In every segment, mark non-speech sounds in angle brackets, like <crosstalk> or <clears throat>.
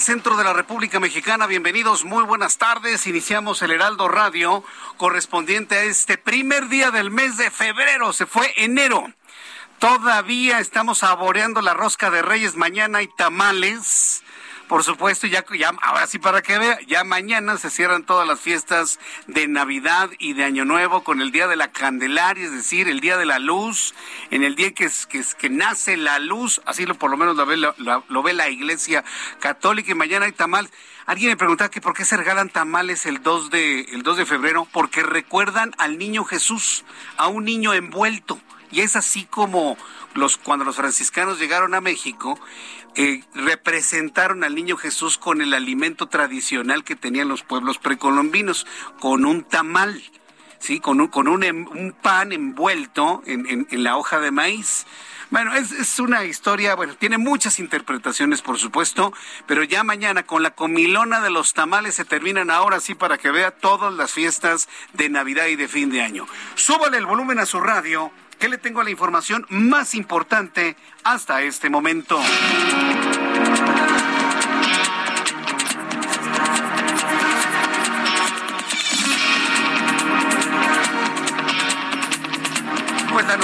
Centro de la República Mexicana. Bienvenidos, muy buenas tardes. Iniciamos el Heraldo Radio correspondiente a este primer día del mes de febrero. Se fue enero. Todavía estamos saboreando la rosca de Reyes. Mañana hay tamales. Por supuesto, ya, ya, ahora sí para que vea, ya mañana se cierran todas las fiestas de Navidad y de Año Nuevo con el Día de la Candelaria, es decir, el Día de la Luz, en el día que, que, que nace la luz, así lo por lo menos lo ve, lo, lo ve la Iglesia Católica y mañana hay tamal. Alguien me preguntaba que por qué se regalan tamales el 2 de, el 2 de febrero, porque recuerdan al niño Jesús, a un niño envuelto. Y es así como los, cuando los franciscanos llegaron a México, eh, representaron al niño Jesús con el alimento tradicional que tenían los pueblos precolombinos, con un tamal, ¿sí? con un, con un, un pan envuelto en, en, en, la hoja de maíz. Bueno, es, es, una historia, bueno, tiene muchas interpretaciones, por supuesto, pero ya mañana con la comilona de los tamales se terminan ahora sí para que vea todas las fiestas de Navidad y de fin de año. Súbale el volumen a su radio que le tengo la información más importante hasta este momento. Pues la,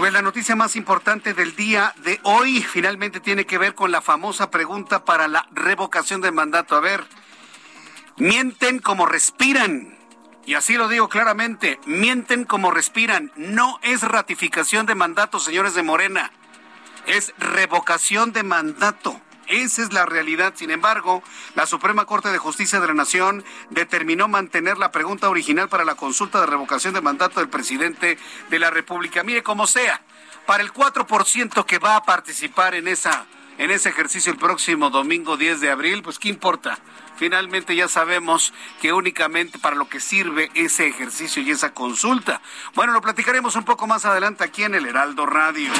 pues la, noticia más importante del día de hoy finalmente tiene que ver con la famosa pregunta para la revocación del mandato. A ver, mienten como respiran. Y así lo digo claramente, mienten como respiran. No es ratificación de mandato, señores de Morena. Es revocación de mandato. Esa es la realidad. Sin embargo, la Suprema Corte de Justicia de la Nación determinó mantener la pregunta original para la consulta de revocación de mandato del presidente de la República. Mire, como sea, para el 4% que va a participar en esa en ese ejercicio el próximo domingo 10 de abril, pues qué importa. Finalmente ya sabemos que únicamente para lo que sirve ese ejercicio y esa consulta. Bueno, lo platicaremos un poco más adelante aquí en el Heraldo Radio.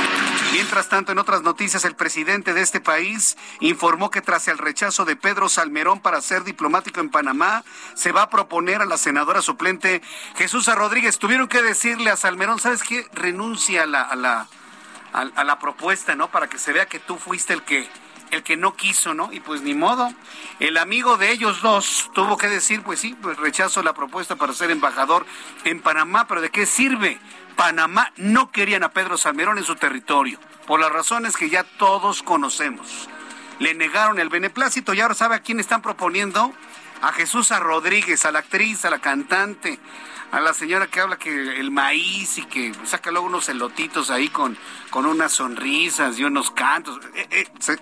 Mientras tanto, en otras noticias, el presidente de este país informó que tras el rechazo de Pedro Salmerón para ser diplomático en Panamá, se va a proponer a la senadora suplente Jesús Rodríguez. Tuvieron que decirle a Salmerón, ¿sabes qué? Renuncia a la, a la a, a, la propuesta, ¿no? Para que se vea que tú fuiste el que el que no quiso, ¿no? Y pues ni modo. El amigo de ellos dos tuvo que decir, pues sí, pues rechazo la propuesta para ser embajador en Panamá, pero ¿de qué sirve? Panamá no querían a Pedro Salmerón en su territorio, por las razones que ya todos conocemos. Le negaron el beneplácito y ahora sabe a quién están proponiendo. A Jesús a Rodríguez, a la actriz, a la cantante, a la señora que habla que el maíz y que saca luego unos elotitos ahí con, con unas sonrisas y unos cantos. Eh, eh,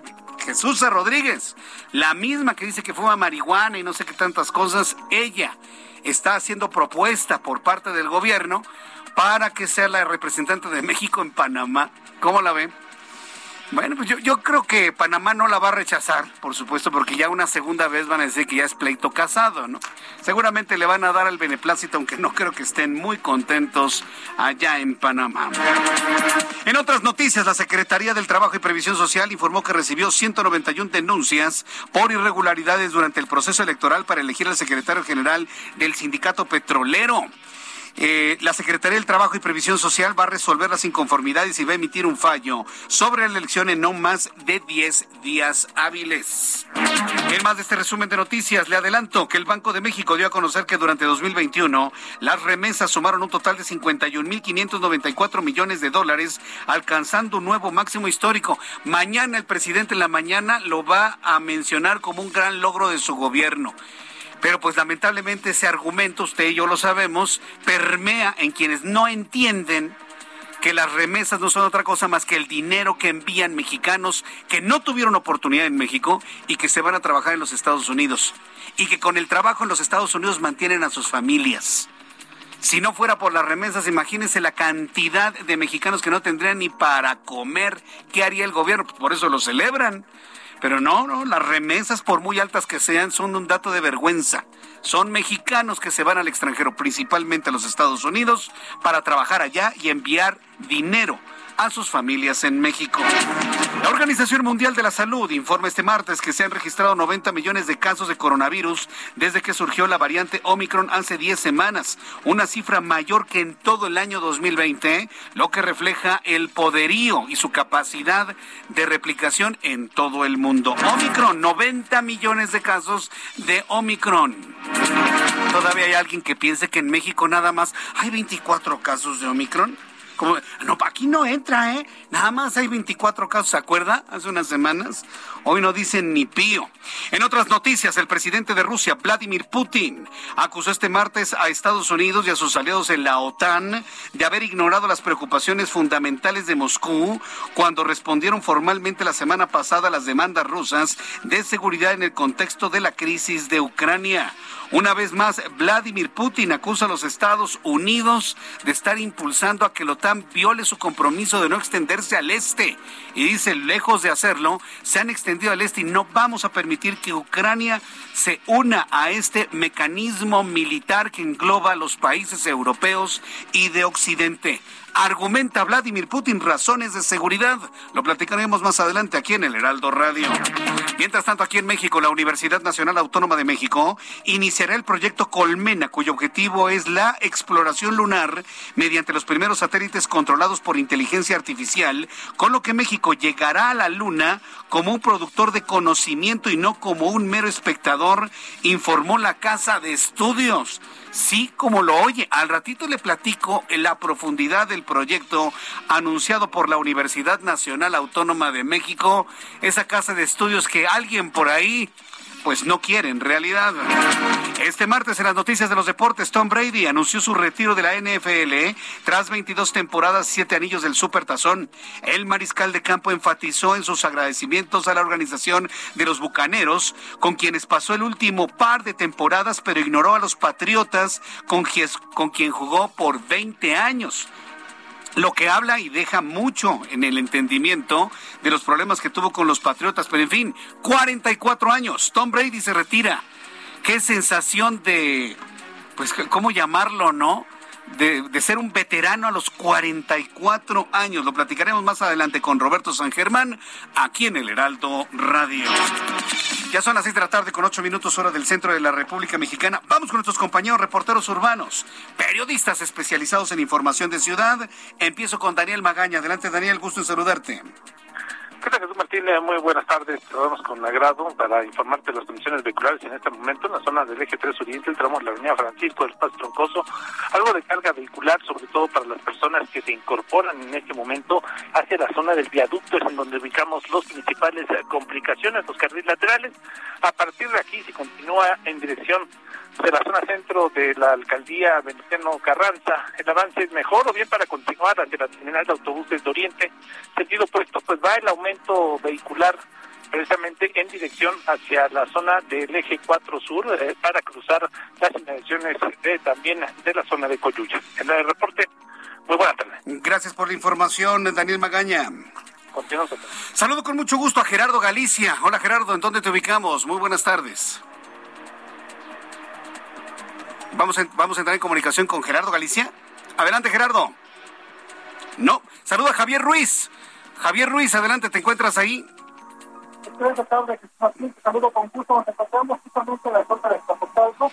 Jesús Rodríguez, la misma que dice que fuma marihuana y no sé qué tantas cosas, ella está haciendo propuesta por parte del gobierno para que sea la representante de México en Panamá. ¿Cómo la ven? Bueno, pues yo, yo creo que Panamá no la va a rechazar, por supuesto, porque ya una segunda vez van a decir que ya es pleito casado, ¿no? Seguramente le van a dar el beneplácito, aunque no creo que estén muy contentos allá en Panamá. En otras noticias, la Secretaría del Trabajo y Previsión Social informó que recibió 191 denuncias por irregularidades durante el proceso electoral para elegir al secretario general del sindicato petrolero. Eh, la Secretaría del Trabajo y Previsión Social va a resolver las inconformidades y va a emitir un fallo sobre la elección en no más de 10 días hábiles. En más de este resumen de noticias, le adelanto que el Banco de México dio a conocer que durante 2021 las remesas sumaron un total de 51.594 millones de dólares, alcanzando un nuevo máximo histórico. Mañana el presidente en la mañana lo va a mencionar como un gran logro de su gobierno. Pero pues lamentablemente ese argumento, usted y yo lo sabemos, permea en quienes no entienden que las remesas no son otra cosa más que el dinero que envían mexicanos que no tuvieron oportunidad en México y que se van a trabajar en los Estados Unidos y que con el trabajo en los Estados Unidos mantienen a sus familias. Si no fuera por las remesas, imagínense la cantidad de mexicanos que no tendrían ni para comer. ¿Qué haría el gobierno? Pues por eso lo celebran. Pero no, no, las remesas, por muy altas que sean, son un dato de vergüenza. Son mexicanos que se van al extranjero, principalmente a los Estados Unidos, para trabajar allá y enviar dinero a sus familias en México. La Organización Mundial de la Salud informa este martes que se han registrado 90 millones de casos de coronavirus desde que surgió la variante Omicron hace 10 semanas, una cifra mayor que en todo el año 2020, lo que refleja el poderío y su capacidad de replicación en todo el mundo. Omicron, 90 millones de casos de Omicron. Todavía hay alguien que piense que en México nada más hay 24 casos de Omicron no, aquí no entra, ¿eh? Nada más hay 24 casos, ¿se acuerda? Hace unas semanas. Hoy no dicen ni pío. En otras noticias, el presidente de Rusia, Vladimir Putin, acusó este martes a Estados Unidos y a sus aliados en la OTAN de haber ignorado las preocupaciones fundamentales de Moscú cuando respondieron formalmente la semana pasada a las demandas rusas de seguridad en el contexto de la crisis de Ucrania. Una vez más, Vladimir Putin acusa a los Estados Unidos de estar impulsando a que la OTAN viole su compromiso de no extenderse al este. Y dice, lejos de hacerlo, se han extendido al este y no vamos a permitir que Ucrania se una a este mecanismo militar que engloba a los países europeos y de Occidente. Argumenta Vladimir Putin razones de seguridad. Lo platicaremos más adelante aquí en el Heraldo Radio. Mientras tanto, aquí en México, la Universidad Nacional Autónoma de México iniciará el proyecto Colmena, cuyo objetivo es la exploración lunar mediante los primeros satélites controlados por inteligencia artificial, con lo que México llegará a la Luna como un productor de conocimiento y no como un mero espectador, informó la Casa de Estudios. Sí, como lo oye. Al ratito le platico en la profundidad del proyecto anunciado por la Universidad Nacional Autónoma de México, esa casa de estudios que alguien por ahí pues no quiere en realidad. Este martes en las noticias de los deportes, Tom Brady anunció su retiro de la NFL tras 22 temporadas y 7 anillos del Supertazón. El mariscal de campo enfatizó en sus agradecimientos a la organización de los Bucaneros, con quienes pasó el último par de temporadas, pero ignoró a los Patriotas, con, con quien jugó por 20 años lo que habla y deja mucho en el entendimiento de los problemas que tuvo con los Patriotas. Pero en fin, 44 años, Tom Brady se retira. Qué sensación de, pues, ¿cómo llamarlo, no? de, ser un veterano a los 44 años. Lo platicaremos más adelante con Roberto San Germán, aquí en el Heraldo Radio. Ya son las 6 de la tarde con 8 minutos hora del centro de la República Mexicana. Vamos con nuestros compañeros reporteros urbanos, periodistas especializados en información de ciudad. Empiezo con Daniel Magaña. Adelante Daniel, gusto en saludarte. ¿Qué tal, Jesús Martínez? Muy buenas tardes. Te con agrado para informarte de las condiciones vehiculares en este momento en la zona del eje 3 Oriente, el tramo la avenida Francisco del Paz Troncoso. Algo de carga vehicular, sobre todo para las personas que se incorporan en este momento hacia la zona del viaducto, es en donde ubicamos los principales eh, complicaciones, los carriles laterales. A partir de aquí se continúa en dirección de la zona centro de la alcaldía Venustiano Carranza. El avance es mejor o bien para continuar hacia la terminal de autobuses de Oriente. Sentido opuesto, pues va el aumento vehicular precisamente en dirección hacia la zona del eje 4 sur eh, para cruzar las inmediaciones de, también de la zona de Coyuya. En el reporte, muy buena tarde. Gracias por la información, Daniel Magaña. Continuamos. Saludo con mucho gusto a Gerardo Galicia. Hola Gerardo, ¿en dónde te ubicamos? Muy buenas tardes. Vamos a, vamos a entrar en comunicación con Gerardo Galicia. Adelante, Gerardo. No, saluda a Javier Ruiz. Javier Ruiz, adelante, ¿te encuentras ahí? Buenas tardes, Martín. Saludo con gusto. Nos encontramos justamente en la zona de Zapotalco,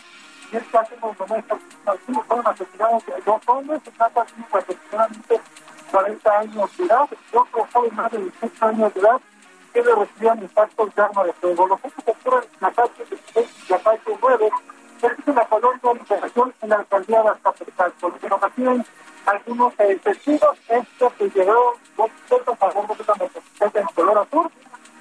y es que hace unos momentos fueron asesinados dos hombres, se trata de aproximadamente 40 años de edad, y otro joven más de 18 años de edad, que le recibían impactos de arma de fuego. Los hechos ocurren en la calle 16 y la calle 9, es una colonia de liberación en la alcaldía de Azcapotzalco. Por que nos algunos eh, testigos, esto que llegaron dos personas a bordo de motocicleta en color azul,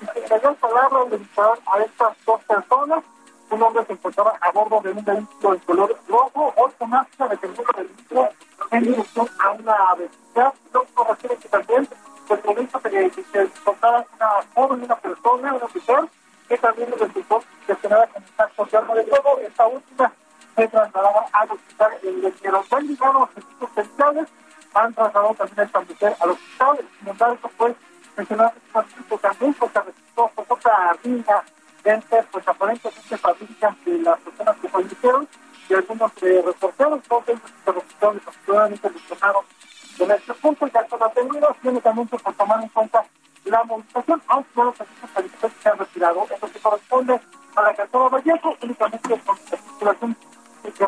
y se le palabra le dispararon a estas dos personas. Un hombre se encontraba a bordo de un vehículo en color rojo, otro más se detendió del vehículo en dirección a una vecindad. Lo que refiere que también pues momento que se encontraba una joven, una persona, una mujer, que también resultó lesionada con impactos de arma de fuego. Esta última se trasladaba al hospital en el que los han llegado los centrales, han trasladado también a esta mujer al hospital. Sin embargo, pues, mencionaba que también se resultó pues, otra entre, pues, aparentemente familias de las personas que fallecieron y algunos eh, reporteros, todos ellos se resultaron desafortunadamente lesionados en este punto ya son atendidos y únicamente por tomar en cuenta la movilización, aunque no los servicios se han retirado. Eso se corresponde a la calzada Vallejo, únicamente por la circulación que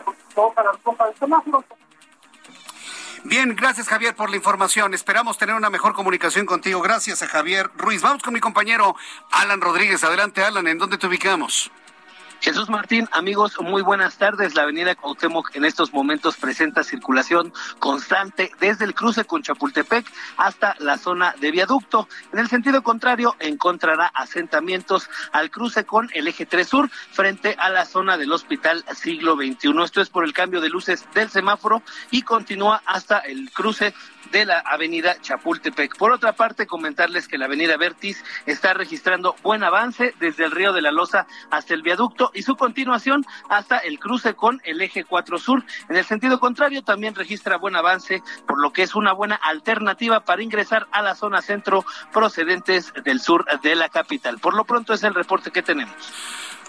para la compra de semáforos. Bien, gracias Javier por la información. Esperamos tener una mejor comunicación contigo. Gracias a Javier Ruiz. Vamos con mi compañero Alan Rodríguez. Adelante, Alan, ¿en dónde te ubicamos? Jesús Martín, amigos, muy buenas tardes. La avenida Cuauhtémoc en estos momentos presenta circulación constante desde el cruce con Chapultepec hasta la zona de viaducto. En el sentido contrario, encontrará asentamientos al cruce con el eje 3 sur frente a la zona del Hospital Siglo XXI. Esto es por el cambio de luces del semáforo y continúa hasta el cruce de la avenida Chapultepec. Por otra parte, comentarles que la avenida Vertis está registrando buen avance desde el río de la Loza hasta el viaducto y su continuación hasta el cruce con el eje 4 sur. En el sentido contrario, también registra buen avance, por lo que es una buena alternativa para ingresar a la zona centro procedentes del sur de la capital. Por lo pronto es el reporte que tenemos.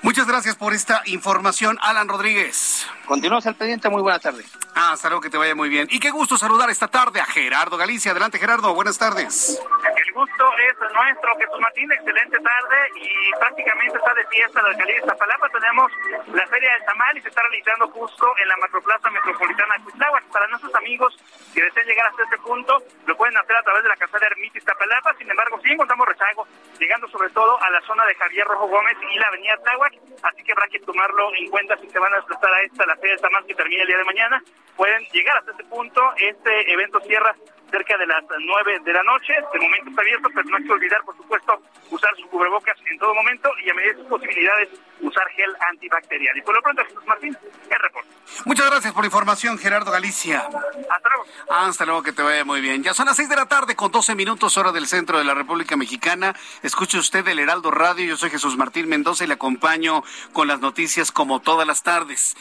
Muchas gracias por esta información, Alan Rodríguez. Continuamos al pendiente, muy buena tarde. Ah, hasta luego, que te vaya muy bien. Y qué gusto saludar esta tarde a Gerardo Galicia. Adelante, Gerardo, buenas tardes. El gusto es nuestro, Jesús Martín, excelente tarde y prácticamente está de fiesta la alcaldía de Zapalapa. Tenemos la Feria del Tamal y se está realizando justo en la Macroplaza Metropolitana de Cuitláhuac. Para nuestros amigos que deseen llegar hasta este punto, lo pueden hacer a través de la Casa de Ermita Zapalapa. Sin embargo, sí encontramos rezago, llegando sobre todo a la zona de Javier Rojo Gómez y la Avenida Tláhuac así que habrá que tomarlo en cuenta si se van a desplazar a esta, la feria de Tamal que termina el día de mañana, pueden llegar hasta este punto, este evento cierra cerca de las 9 de la noche. De momento está abierto, pero no hay que olvidar, por supuesto, usar su cubrebocas en todo momento y a medida de sus posibilidades usar gel antibacterial. Y por lo pronto, Jesús Martín, el reporte. Muchas gracias por la información, Gerardo Galicia. Hasta luego. Hasta luego, que te vaya muy bien. Ya son las 6 de la tarde con 12 minutos hora del centro de la República Mexicana. Escuche usted el Heraldo Radio. Yo soy Jesús Martín Mendoza y le acompaño con las noticias como todas las tardes.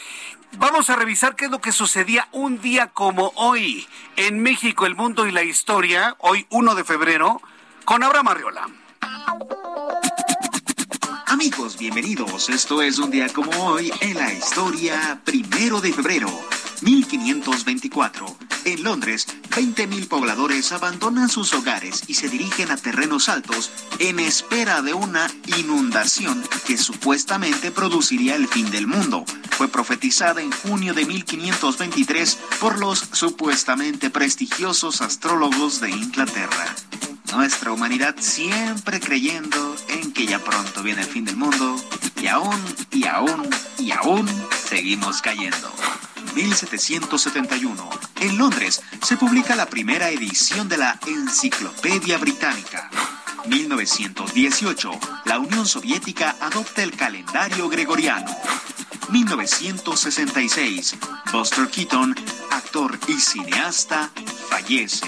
Vamos a revisar qué es lo que sucedía un día como hoy en México, el mundo y la historia, hoy 1 de febrero, con Abraham Arriola. Amigos, bienvenidos. Esto es un día como hoy en la historia, primero de febrero, 1524. En Londres, 20.000 pobladores abandonan sus hogares y se dirigen a terrenos altos en espera de una inundación que supuestamente produciría el fin del mundo. Fue profetizada en junio de 1523 por los supuestamente prestigiosos astrólogos de Inglaterra. Nuestra humanidad siempre creyendo en que ya pronto viene el fin del mundo y aún y aún y aún seguimos cayendo. 1771. En Londres se publica la primera edición de la Enciclopedia Británica. 1918. La Unión Soviética adopta el calendario gregoriano. 1966. Buster Keaton, actor y cineasta, fallece,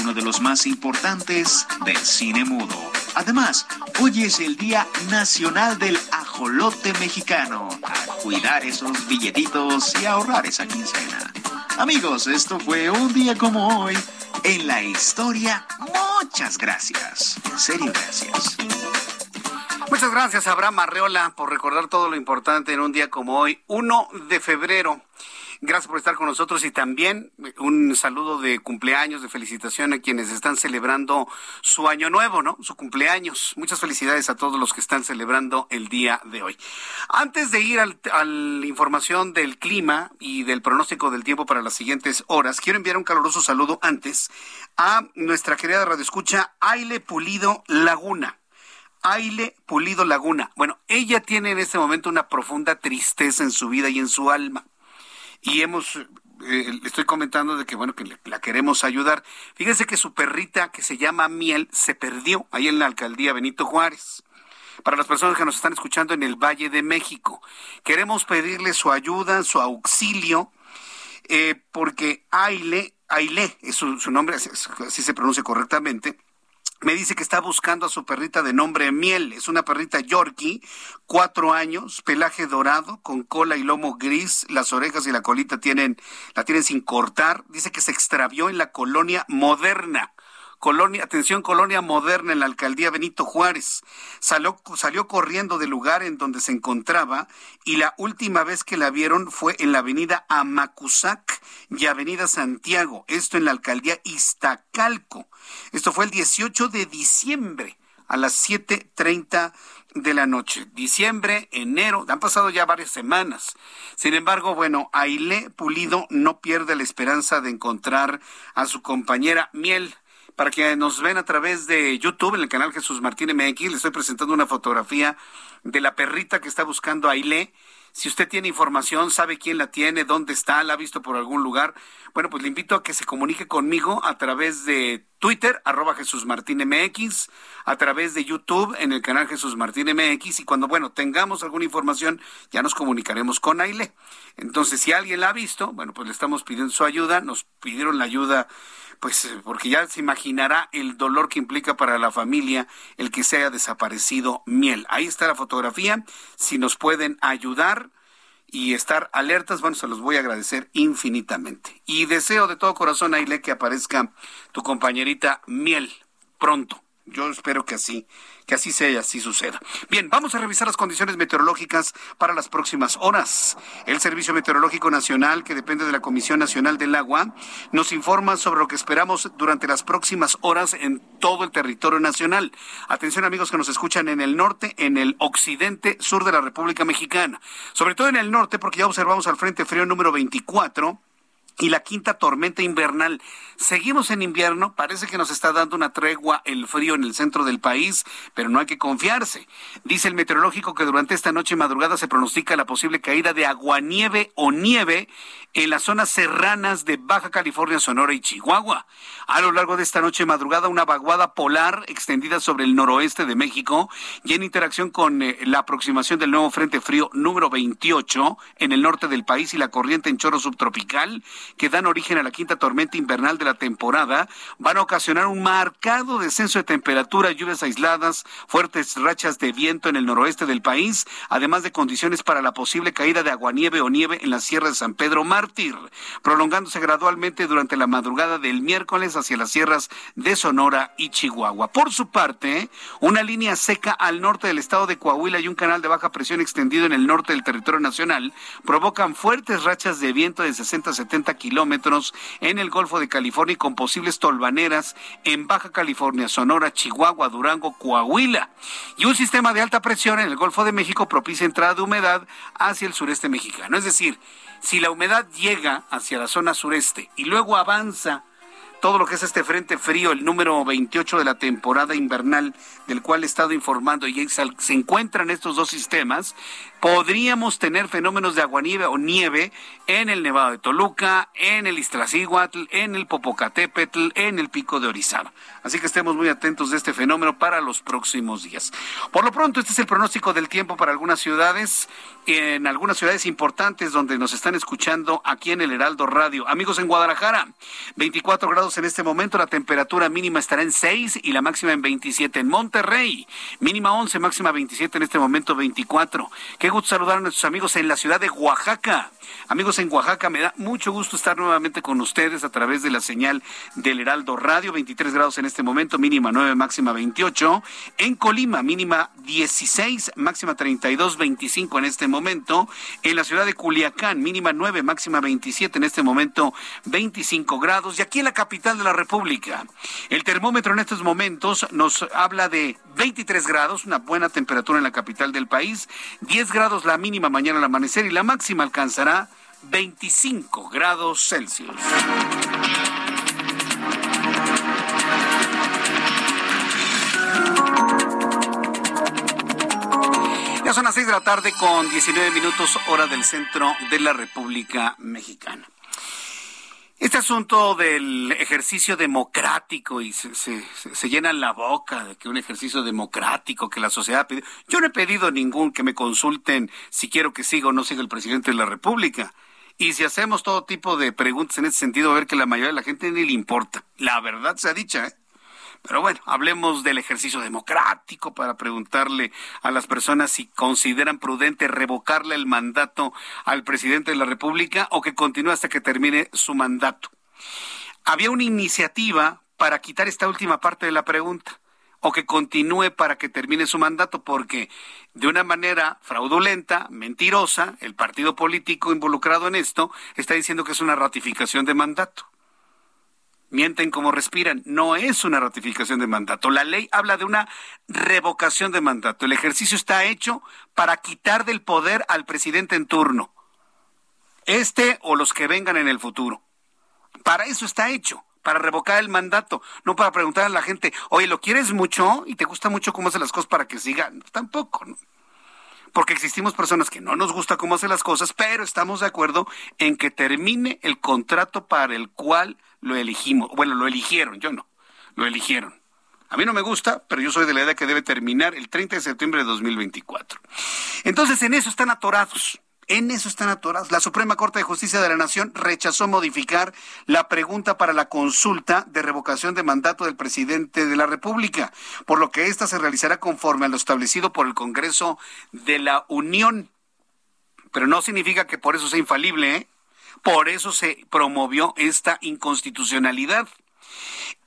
uno de los más importantes del cine mudo. Además, hoy es el Día Nacional del Ajolote Mexicano. A cuidar esos billetitos y ahorrar esa quincena. Amigos, esto fue un día como hoy en la historia. Muchas gracias. Serio, gracias. Muchas gracias, Abraham Arreola, por recordar todo lo importante en un día como hoy, 1 de febrero. Gracias por estar con nosotros y también un saludo de cumpleaños, de felicitación a quienes están celebrando su año nuevo, ¿no? Su cumpleaños. Muchas felicidades a todos los que están celebrando el día de hoy. Antes de ir al, a la información del clima y del pronóstico del tiempo para las siguientes horas, quiero enviar un caluroso saludo antes a nuestra querida radioescucha Aile Pulido Laguna. Aile Pulido Laguna. Bueno, ella tiene en este momento una profunda tristeza en su vida y en su alma. Y hemos, eh, estoy comentando de que, bueno, que la queremos ayudar. Fíjense que su perrita, que se llama Miel, se perdió ahí en la alcaldía Benito Juárez. Para las personas que nos están escuchando en el Valle de México, queremos pedirle su ayuda, su auxilio, eh, porque Aile, Aile, es su, su nombre, así se pronuncia correctamente, me dice que está buscando a su perrita de nombre Miel. Es una perrita Yorkie, cuatro años, pelaje dorado, con cola y lomo gris. Las orejas y la colita tienen, la tienen sin cortar. Dice que se extravió en la colonia moderna. Colonia, atención, colonia moderna en la alcaldía Benito Juárez. Salió, salió corriendo del lugar en donde se encontraba y la última vez que la vieron fue en la avenida Amacuzac y avenida Santiago, esto en la alcaldía Iztacalco. Esto fue el 18 de diciembre a las 7.30 de la noche. Diciembre, enero, han pasado ya varias semanas. Sin embargo, bueno, Aile Pulido no pierde la esperanza de encontrar a su compañera Miel para que nos ven a través de YouTube, en el canal Jesús Martín MX, le estoy presentando una fotografía de la perrita que está buscando a Aile. Si usted tiene información, sabe quién la tiene, dónde está, la ha visto por algún lugar, bueno, pues le invito a que se comunique conmigo a través de Twitter, arroba Jesús Martín MX, a través de YouTube en el canal Jesús Martín MX y cuando, bueno, tengamos alguna información, ya nos comunicaremos con Aile. Entonces, si alguien la ha visto, bueno, pues le estamos pidiendo su ayuda, nos pidieron la ayuda pues eh, porque ya se imaginará el dolor que implica para la familia el que se haya desaparecido miel. Ahí está la fotografía. Si nos pueden ayudar y estar alertas, bueno, se los voy a agradecer infinitamente. Y deseo de todo corazón, Aile, que aparezca tu compañerita miel pronto. Yo espero que así, que así sea así suceda. Bien, vamos a revisar las condiciones meteorológicas para las próximas horas. El Servicio Meteorológico Nacional, que depende de la Comisión Nacional del Agua, nos informa sobre lo que esperamos durante las próximas horas en todo el territorio nacional. Atención amigos que nos escuchan en el norte, en el occidente, sur de la República Mexicana. Sobre todo en el norte, porque ya observamos al Frente Frío número 24 y la quinta tormenta invernal. Seguimos en invierno, parece que nos está dando una tregua el frío en el centro del país, pero no hay que confiarse. Dice el meteorológico que durante esta noche y madrugada se pronostica la posible caída de aguanieve o nieve en las zonas serranas de Baja California, Sonora y Chihuahua. A lo largo de esta noche madrugada, una vaguada polar extendida sobre el noroeste de México y en interacción con eh, la aproximación del nuevo Frente Frío número 28 en el norte del país y la corriente en chorro subtropical que dan origen a la quinta tormenta invernal de la temporada van a ocasionar un marcado descenso de temperatura, lluvias aisladas, fuertes rachas de viento en el noroeste del país, además de condiciones para la posible caída de aguanieve o nieve en la Sierra de San Pedro Mártir, prolongándose gradualmente durante la madrugada del miércoles hacia las sierras de Sonora y Chihuahua. Por su parte, una línea seca al norte del estado de Coahuila y un canal de baja presión extendido en el norte del territorio nacional provocan fuertes rachas de viento de 60 a 70 kilómetros en el Golfo de California y con posibles tolvaneras en Baja California, Sonora, Chihuahua, Durango, Coahuila. Y un sistema de alta presión en el Golfo de México propicia entrada de humedad hacia el sureste mexicano. Es decir, si la humedad llega hacia la zona sureste y luego avanza todo lo que es este frente frío, el número 28 de la temporada invernal, del cual he estado informando, y se encuentran estos dos sistemas, podríamos tener fenómenos de aguanieve o nieve en el Nevado de Toluca, en el Iztaccíhuatl, en el Popocatépetl, en el Pico de Orizaba. Así que estemos muy atentos de este fenómeno para los próximos días. Por lo pronto, este es el pronóstico del tiempo para algunas ciudades, en algunas ciudades importantes donde nos están escuchando aquí en el Heraldo Radio. Amigos en Guadalajara, 24 grados en este momento, la temperatura mínima estará en 6 y la máxima en 27. En Monterrey, mínima 11, máxima 27, en este momento 24. Qué gusto saludar a nuestros amigos en la ciudad de Oaxaca. Amigos en Oaxaca, me da mucho gusto estar nuevamente con ustedes a través de la señal del Heraldo Radio, 23 grados en este momento, mínima 9, máxima 28. En Colima, mínima 16, máxima 32, 25 en este momento. En la ciudad de Culiacán, mínima 9, máxima 27 en este momento, 25 grados. Y aquí en la capital de la República, el termómetro en estos momentos nos habla de 23 grados, una buena temperatura en la capital del país, 10 grados la mínima mañana al amanecer y la máxima alcanzará 25 grados Celsius. Ya son las 6 de la tarde con 19 minutos hora del centro de la República Mexicana. Este asunto del ejercicio democrático y se, se, se, llena la boca de que un ejercicio democrático que la sociedad pide. Yo no he pedido ningún que me consulten si quiero que siga o no siga el presidente de la República. Y si hacemos todo tipo de preguntas en ese sentido, a ver que la mayoría de la gente ni le importa. La verdad se ha dicha, ¿eh? Pero bueno, hablemos del ejercicio democrático para preguntarle a las personas si consideran prudente revocarle el mandato al presidente de la República o que continúe hasta que termine su mandato. Había una iniciativa para quitar esta última parte de la pregunta o que continúe para que termine su mandato, porque de una manera fraudulenta, mentirosa, el partido político involucrado en esto está diciendo que es una ratificación de mandato mienten como respiran. No es una ratificación de mandato. La ley habla de una revocación de mandato. El ejercicio está hecho para quitar del poder al presidente en turno. Este o los que vengan en el futuro. Para eso está hecho para revocar el mandato, no para preguntar a la gente, oye, ¿lo quieres mucho y te gusta mucho cómo hace las cosas para que sigan? Tampoco, ¿no? Porque existimos personas que no nos gusta cómo hace las cosas, pero estamos de acuerdo en que termine el contrato para el cual lo elegimos. Bueno, lo eligieron, yo no, lo eligieron. A mí no me gusta, pero yo soy de la idea que debe terminar el 30 de septiembre de 2024. Entonces, en eso están atorados. En eso están atorados. La Suprema Corte de Justicia de la Nación rechazó modificar la pregunta para la consulta de revocación de mandato del presidente de la República, por lo que ésta se realizará conforme a lo establecido por el Congreso de la Unión. Pero no significa que por eso sea infalible, ¿eh? Por eso se promovió esta inconstitucionalidad.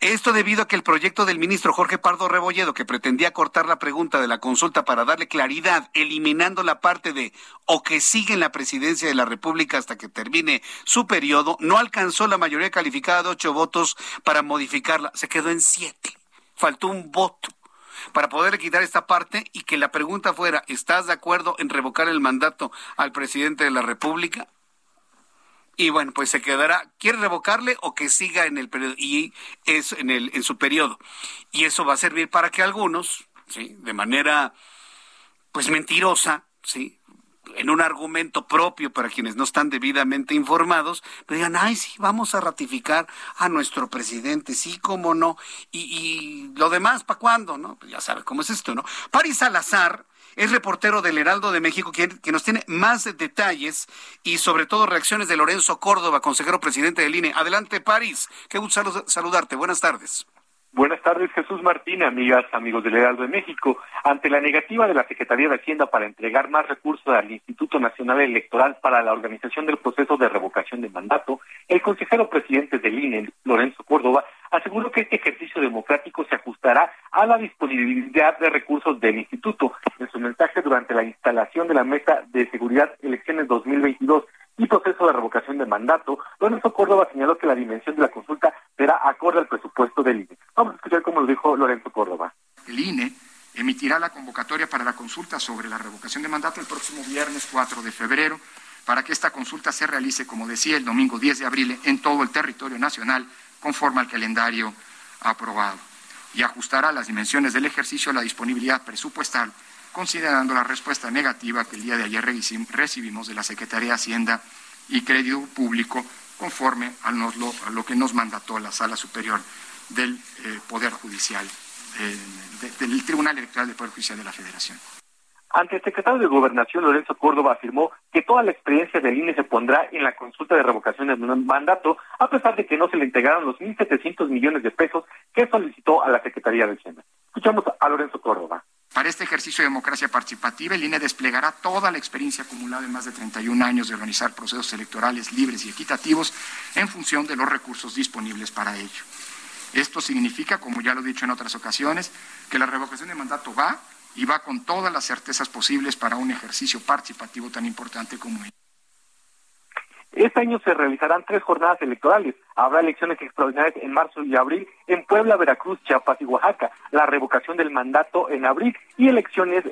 Esto debido a que el proyecto del ministro Jorge Pardo Rebolledo, que pretendía cortar la pregunta de la consulta para darle claridad, eliminando la parte de o que sigue en la presidencia de la República hasta que termine su periodo, no alcanzó la mayoría calificada de ocho votos para modificarla. Se quedó en siete. Faltó un voto para poderle quitar esta parte y que la pregunta fuera, ¿estás de acuerdo en revocar el mandato al presidente de la República? Y bueno, pues se quedará, quiere revocarle o que siga en el periodo y es en el en su periodo. Y eso va a servir para que algunos, sí, de manera pues mentirosa, sí, en un argumento propio para quienes no están debidamente informados, pues digan, ay, sí, vamos a ratificar a nuestro presidente, sí, cómo no, y, y lo demás, ¿para cuándo? ¿No? Pues ya sabe cómo es esto, ¿no? Paris Salazar, es reportero del Heraldo de México, que, que nos tiene más detalles y sobre todo reacciones de Lorenzo Córdoba, consejero presidente del INE. Adelante, París. Qué gusto saludarte. Buenas tardes. Buenas tardes, Jesús Martín, amigas, amigos del Heraldo de México. Ante la negativa de la Secretaría de Hacienda para entregar más recursos al Instituto Nacional Electoral para la organización del proceso de revocación de mandato, el consejero presidente del INE, Lorenzo Córdoba, aseguró que este ejercicio democrático se ajustará a la disponibilidad de recursos del instituto. En su mensaje durante la instalación de la Mesa de Seguridad Elecciones 2022 y proceso de revocación de mandato, Lorenzo Córdoba señaló que la dimensión de la consulta será acorde al presupuesto del INE. Vamos a escuchar cómo lo dijo Lorenzo Córdoba. El INE emitirá la convocatoria para la consulta sobre la revocación de mandato el próximo viernes 4 de febrero para que esta consulta se realice, como decía, el domingo 10 de abril en todo el territorio nacional conforme al calendario aprobado y ajustará las dimensiones del ejercicio a la disponibilidad presupuestal considerando la respuesta negativa que el día de ayer recibimos de la Secretaría de Hacienda y Crédito Público conforme a, lo, que nos mandató la Sala Superior del eh, Poder Judicial, eh, del Tribunal Electoral del Poder Judicial de la Federación. Ante el secretario de Gobernación, Lorenzo Córdoba, afirmó que toda la experiencia del INE se pondrá en la consulta de revocación de mandato, a pesar de que no se le integraron los 1.700 millones de pesos que solicitó a la Secretaría de Hacienda. Escuchamos a Lorenzo Córdoba. Para este ejercicio de democracia participativa, el INE desplegará toda la experiencia acumulada en más de 31 años de organizar procesos electorales libres y equitativos en función de los recursos disponibles para ello. Esto significa, como ya lo he dicho en otras ocasiones, que la revocación de mandato va y va con todas las certezas posibles para un ejercicio participativo tan importante como este. Este año se realizarán tres jornadas electorales. Habrá elecciones extraordinarias en marzo y abril en Puebla, Veracruz, Chiapas y Oaxaca, la revocación del mandato en abril y elecciones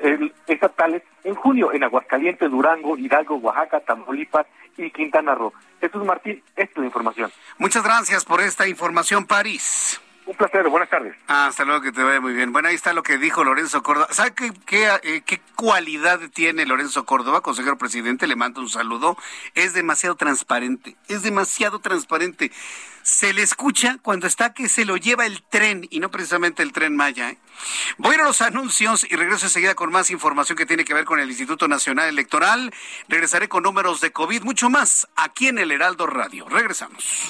estatales en junio en Aguascalientes, Durango, Hidalgo, Oaxaca, Tamaulipas y Quintana Roo. Jesús Martín, esta es la información. Muchas gracias por esta información, París. Un placer, buenas tardes. Ah, hasta luego, que te vaya muy bien. Bueno, ahí está lo que dijo Lorenzo Córdoba. ¿Sabe qué, qué, eh, qué, cualidad tiene Lorenzo Córdoba, consejero presidente? Le mando un saludo. Es demasiado transparente, es demasiado transparente. Se le escucha cuando está que se lo lleva el tren y no precisamente el tren Maya. ¿eh? Voy a los anuncios y regreso enseguida con más información que tiene que ver con el Instituto Nacional Electoral. Regresaré con números de COVID, mucho más aquí en el Heraldo Radio. Regresamos.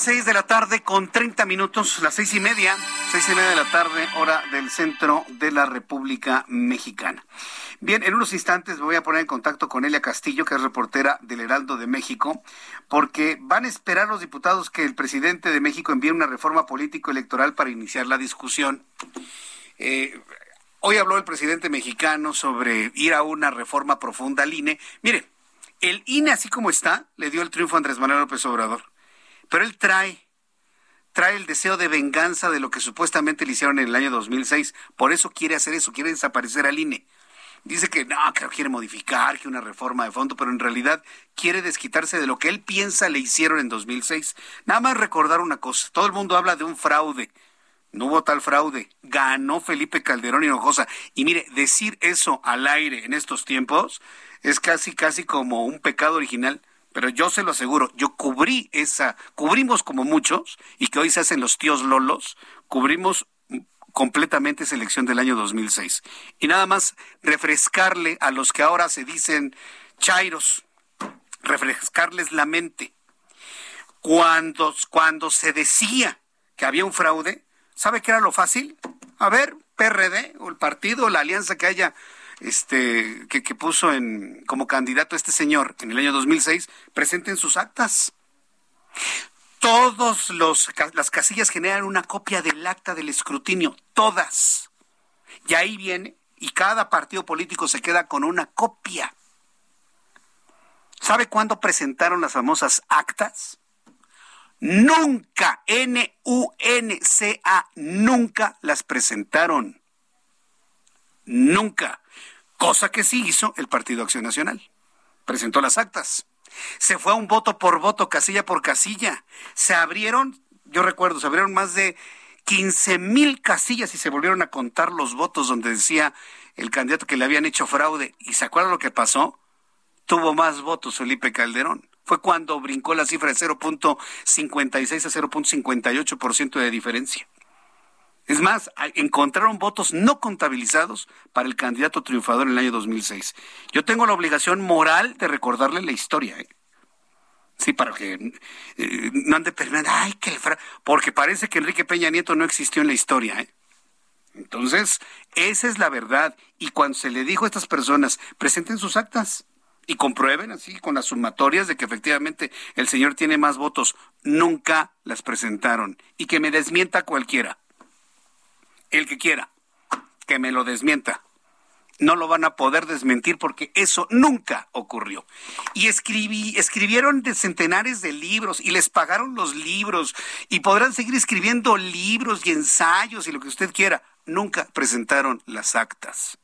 Seis de la tarde con 30 minutos, las seis y media, seis y media de la tarde, hora del centro de la República Mexicana. Bien, en unos instantes me voy a poner en contacto con Elia Castillo, que es reportera del Heraldo de México, porque van a esperar los diputados que el presidente de México envíe una reforma político-electoral para iniciar la discusión. Eh, hoy habló el presidente mexicano sobre ir a una reforma profunda al INE. Mire, el INE así como está, le dio el triunfo a Andrés Manuel López Obrador, pero él trae trae el deseo de venganza de lo que supuestamente le hicieron en el año 2006. Por eso quiere hacer eso, quiere desaparecer al INE. Dice que no, que quiere modificar, que una reforma de fondo, pero en realidad quiere desquitarse de lo que él piensa le hicieron en 2006. Nada más recordar una cosa, todo el mundo habla de un fraude. No hubo tal fraude. Ganó Felipe Calderón Hinojosa. Y mire, decir eso al aire en estos tiempos es casi, casi como un pecado original. Pero yo se lo aseguro, yo cubrí esa, cubrimos como muchos, y que hoy se hacen los tíos Lolos, cubrimos completamente esa elección del año 2006. Y nada más refrescarle a los que ahora se dicen chairos, refrescarles la mente. Cuando, cuando se decía que había un fraude, ¿sabe qué era lo fácil? A ver, PRD o el partido, la alianza que haya este que, que puso en como candidato este señor en el año 2006, presenten sus actas. Todos los las casillas generan una copia del acta del escrutinio, todas. Y ahí viene y cada partido político se queda con una copia. ¿Sabe cuándo presentaron las famosas actas? Nunca, N-U-N-C-A, nunca las presentaron. Nunca. Cosa que sí hizo el Partido Acción Nacional. Presentó las actas. Se fue a un voto por voto, casilla por casilla. Se abrieron, yo recuerdo, se abrieron más de 15 mil casillas y se volvieron a contar los votos donde decía el candidato que le habían hecho fraude. ¿Y se acuerdan lo que pasó? Tuvo más votos Felipe Calderón. Fue cuando brincó la cifra de 0.56 a 0.58% de diferencia. Es más, encontraron votos no contabilizados para el candidato triunfador en el año 2006. Yo tengo la obligación moral de recordarle la historia. ¿eh? Sí, para que eh, no ande perdiendo. Ay, que porque parece que Enrique Peña Nieto no existió en la historia. ¿eh? Entonces, esa es la verdad. Y cuando se le dijo a estas personas, presenten sus actas, y comprueben así con las sumatorias de que efectivamente el señor tiene más votos. Nunca las presentaron. Y que me desmienta cualquiera. El que quiera. Que me lo desmienta no lo van a poder desmentir porque eso nunca ocurrió. Y escribí, escribieron de centenares de libros y les pagaron los libros y podrán seguir escribiendo libros y ensayos y lo que usted quiera. Nunca presentaron las actas.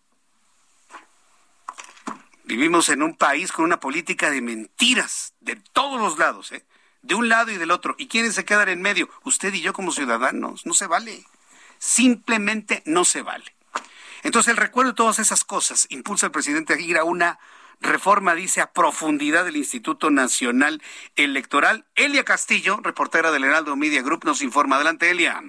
Vivimos en un país con una política de mentiras de todos los lados, ¿eh? de un lado y del otro. ¿Y quiénes se quedan en medio? Usted y yo como ciudadanos. No se vale. Simplemente no se vale. Entonces, el recuerdo de todas esas cosas impulsa al presidente a ir a una reforma, dice, a profundidad del Instituto Nacional Electoral. Elia Castillo, reportera del Heraldo Media Group, nos informa. Adelante, Elia.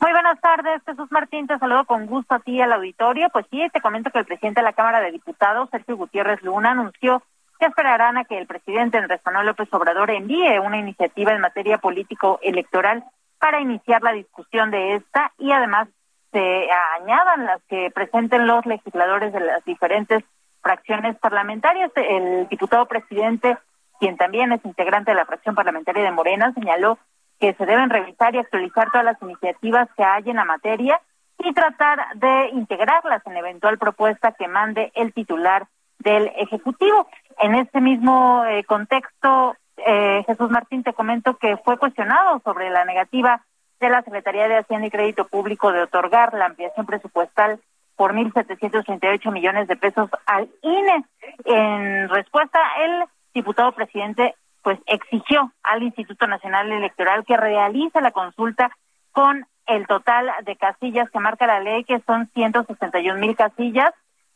Muy buenas tardes, Jesús Martín, te saludo con gusto a ti al auditorio. Pues sí, te comento que el presidente de la Cámara de Diputados, Sergio Gutiérrez Luna, anunció que esperarán a que el presidente Andrés Manuel López Obrador envíe una iniciativa en materia político-electoral para iniciar la discusión de esta y además se añadan las que presenten los legisladores de las diferentes fracciones parlamentarias. El diputado presidente, quien también es integrante de la fracción parlamentaria de Morena, señaló que se deben revisar y actualizar todas las iniciativas que hay en la materia y tratar de integrarlas en eventual propuesta que mande el titular del Ejecutivo. En este mismo eh, contexto, eh, Jesús Martín, te comento que fue cuestionado sobre la negativa de la Secretaría de Hacienda y Crédito Público de otorgar la ampliación presupuestal por 1.738 millones de pesos al INE. En respuesta, el diputado presidente pues exigió al Instituto Nacional Electoral que realice la consulta con el total de casillas que marca la ley, que son 161 mil casillas,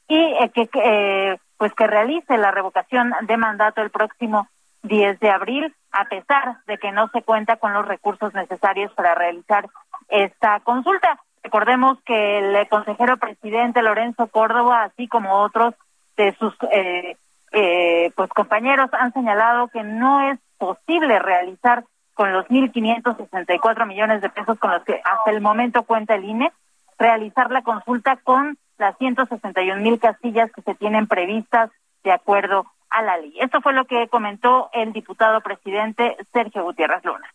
y eh, que eh, pues que realice la revocación de mandato el próximo 10 de abril, a pesar de que no se cuenta con los recursos necesarios para realizar esta consulta. Recordemos que el consejero presidente Lorenzo Córdoba, así como otros de sus eh, eh, pues compañeros, han señalado que no es posible realizar con los 1.564 millones de pesos con los que hasta el momento cuenta el INE, realizar la consulta con las 161 mil casillas que se tienen previstas de acuerdo a la ley. Esto fue lo que comentó el diputado presidente Sergio Gutiérrez Luna.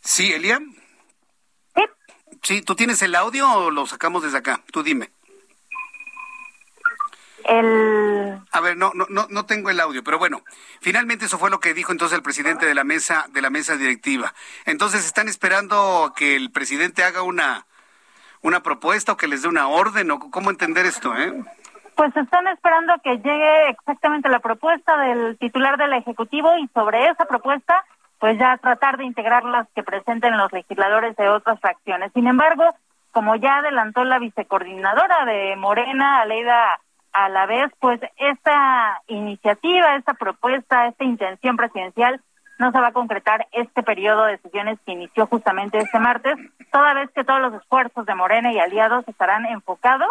Sí, Elian. Sí. Sí, ¿tú tienes el audio o lo sacamos desde acá? Tú dime. El... A ver, no, no, no, no tengo el audio, pero bueno, finalmente eso fue lo que dijo entonces el presidente de la mesa, de la mesa directiva. Entonces están esperando que el presidente haga una, una propuesta o que les dé una orden o cómo entender esto, ¿eh? Pues están esperando que llegue exactamente la propuesta del titular del Ejecutivo y sobre esa propuesta, pues ya tratar de integrar las que presenten los legisladores de otras fracciones. Sin embargo, como ya adelantó la vicecoordinadora de Morena, Aleida a la vez, pues esta iniciativa, esta propuesta, esta intención presidencial no se va a concretar este periodo de sesiones que inició justamente este martes, toda vez que todos los esfuerzos de Morena y aliados estarán enfocados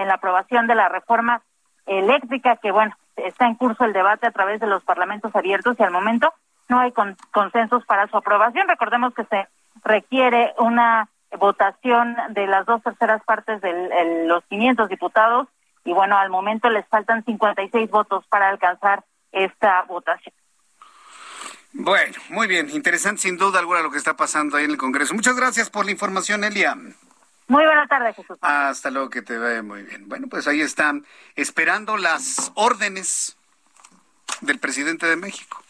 en la aprobación de la reforma eléctrica, que bueno, está en curso el debate a través de los parlamentos abiertos y al momento no hay consensos para su aprobación. Recordemos que se requiere una votación de las dos terceras partes de los 500 diputados y bueno, al momento les faltan 56 votos para alcanzar esta votación. Bueno, muy bien, interesante sin duda alguna lo que está pasando ahí en el Congreso. Muchas gracias por la información, Elia. Muy buena tarde, Jesús. Hasta luego, que te vaya muy bien. Bueno, pues ahí están, esperando las órdenes del presidente de México.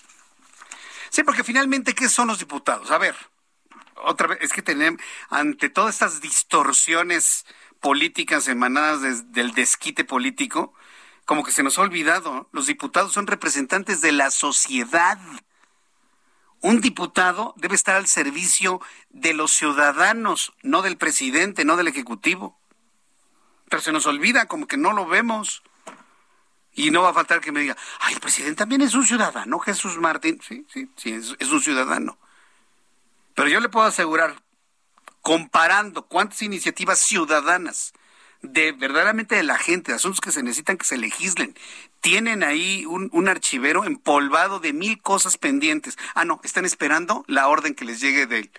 Sí, porque finalmente, ¿qué son los diputados? A ver, otra vez, es que tenemos, ante todas estas distorsiones políticas emanadas del desquite político, como que se nos ha olvidado, los diputados son representantes de la sociedad un diputado debe estar al servicio de los ciudadanos, no del presidente, no del ejecutivo. Pero se nos olvida, como que no lo vemos. Y no va a faltar que me diga, ay, el presidente también es un ciudadano, Jesús Martín. Sí, sí, sí, es, un ciudadano. Pero yo le puedo asegurar, comparando cuántas iniciativas ciudadanas de verdaderamente de la gente, de asuntos que se necesitan que se legislen. Tienen ahí un, archivero empolvado de mil cosas pendientes. Ah, no, están esperando la orden que les llegue del,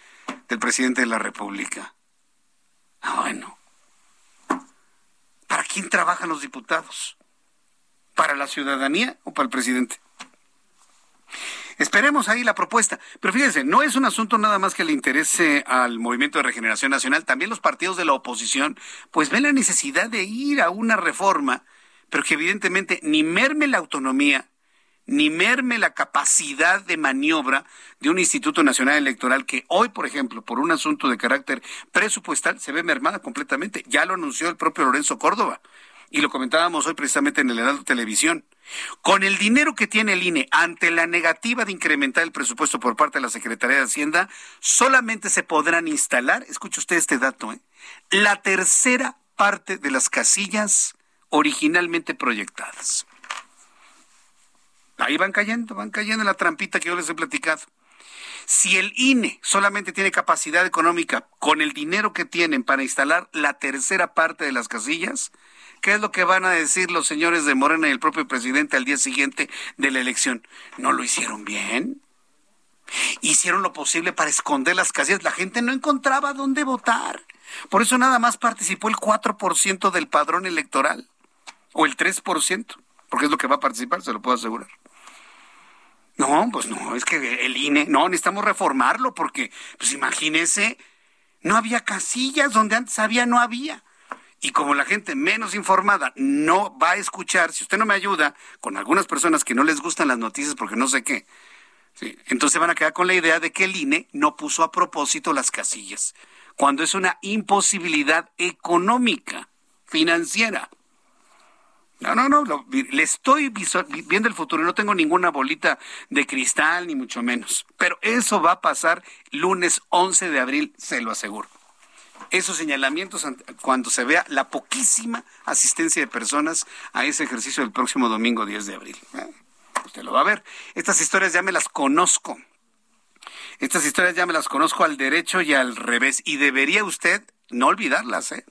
del presidente de la República. Ah, bueno. ¿Para quién trabajan los diputados? ¿Para la ciudadanía o para el presidente? Esperemos ahí la propuesta. Pero fíjense, no es un asunto nada más que le interese al Movimiento de Regeneración Nacional. También los partidos de la oposición, pues ven la necesidad de ir a una reforma, pero que evidentemente ni merme la autonomía, ni merme la capacidad de maniobra de un Instituto Nacional Electoral que hoy, por ejemplo, por un asunto de carácter presupuestal, se ve mermada completamente. Ya lo anunció el propio Lorenzo Córdoba y lo comentábamos hoy precisamente en el Heraldo Televisión. Con el dinero que tiene el INE ante la negativa de incrementar el presupuesto por parte de la Secretaría de Hacienda, solamente se podrán instalar, escuche usted este dato, ¿eh? la tercera parte de las casillas originalmente proyectadas. Ahí van cayendo, van cayendo en la trampita que yo les he platicado. Si el INE solamente tiene capacidad económica con el dinero que tienen para instalar la tercera parte de las casillas, ¿qué es lo que van a decir los señores de Morena y el propio presidente al día siguiente de la elección? ¿No lo hicieron bien? Hicieron lo posible para esconder las casillas. La gente no encontraba dónde votar. Por eso nada más participó el 4% del padrón electoral. O el 3%, porque es lo que va a participar, se lo puedo asegurar. No, pues no, es que el INE, no, necesitamos reformarlo porque, pues imagínese, no había casillas donde antes había, no había. Y como la gente menos informada no va a escuchar, si usted no me ayuda, con algunas personas que no les gustan las noticias porque no sé qué, ¿sí? entonces van a quedar con la idea de que el INE no puso a propósito las casillas, cuando es una imposibilidad económica, financiera. No, no, no, le estoy viendo el futuro, no tengo ninguna bolita de cristal, ni mucho menos. Pero eso va a pasar lunes 11 de abril, se lo aseguro. Esos señalamientos cuando se vea la poquísima asistencia de personas a ese ejercicio del próximo domingo 10 de abril. Eh, usted lo va a ver. Estas historias ya me las conozco. Estas historias ya me las conozco al derecho y al revés. Y debería usted no olvidarlas, ¿eh?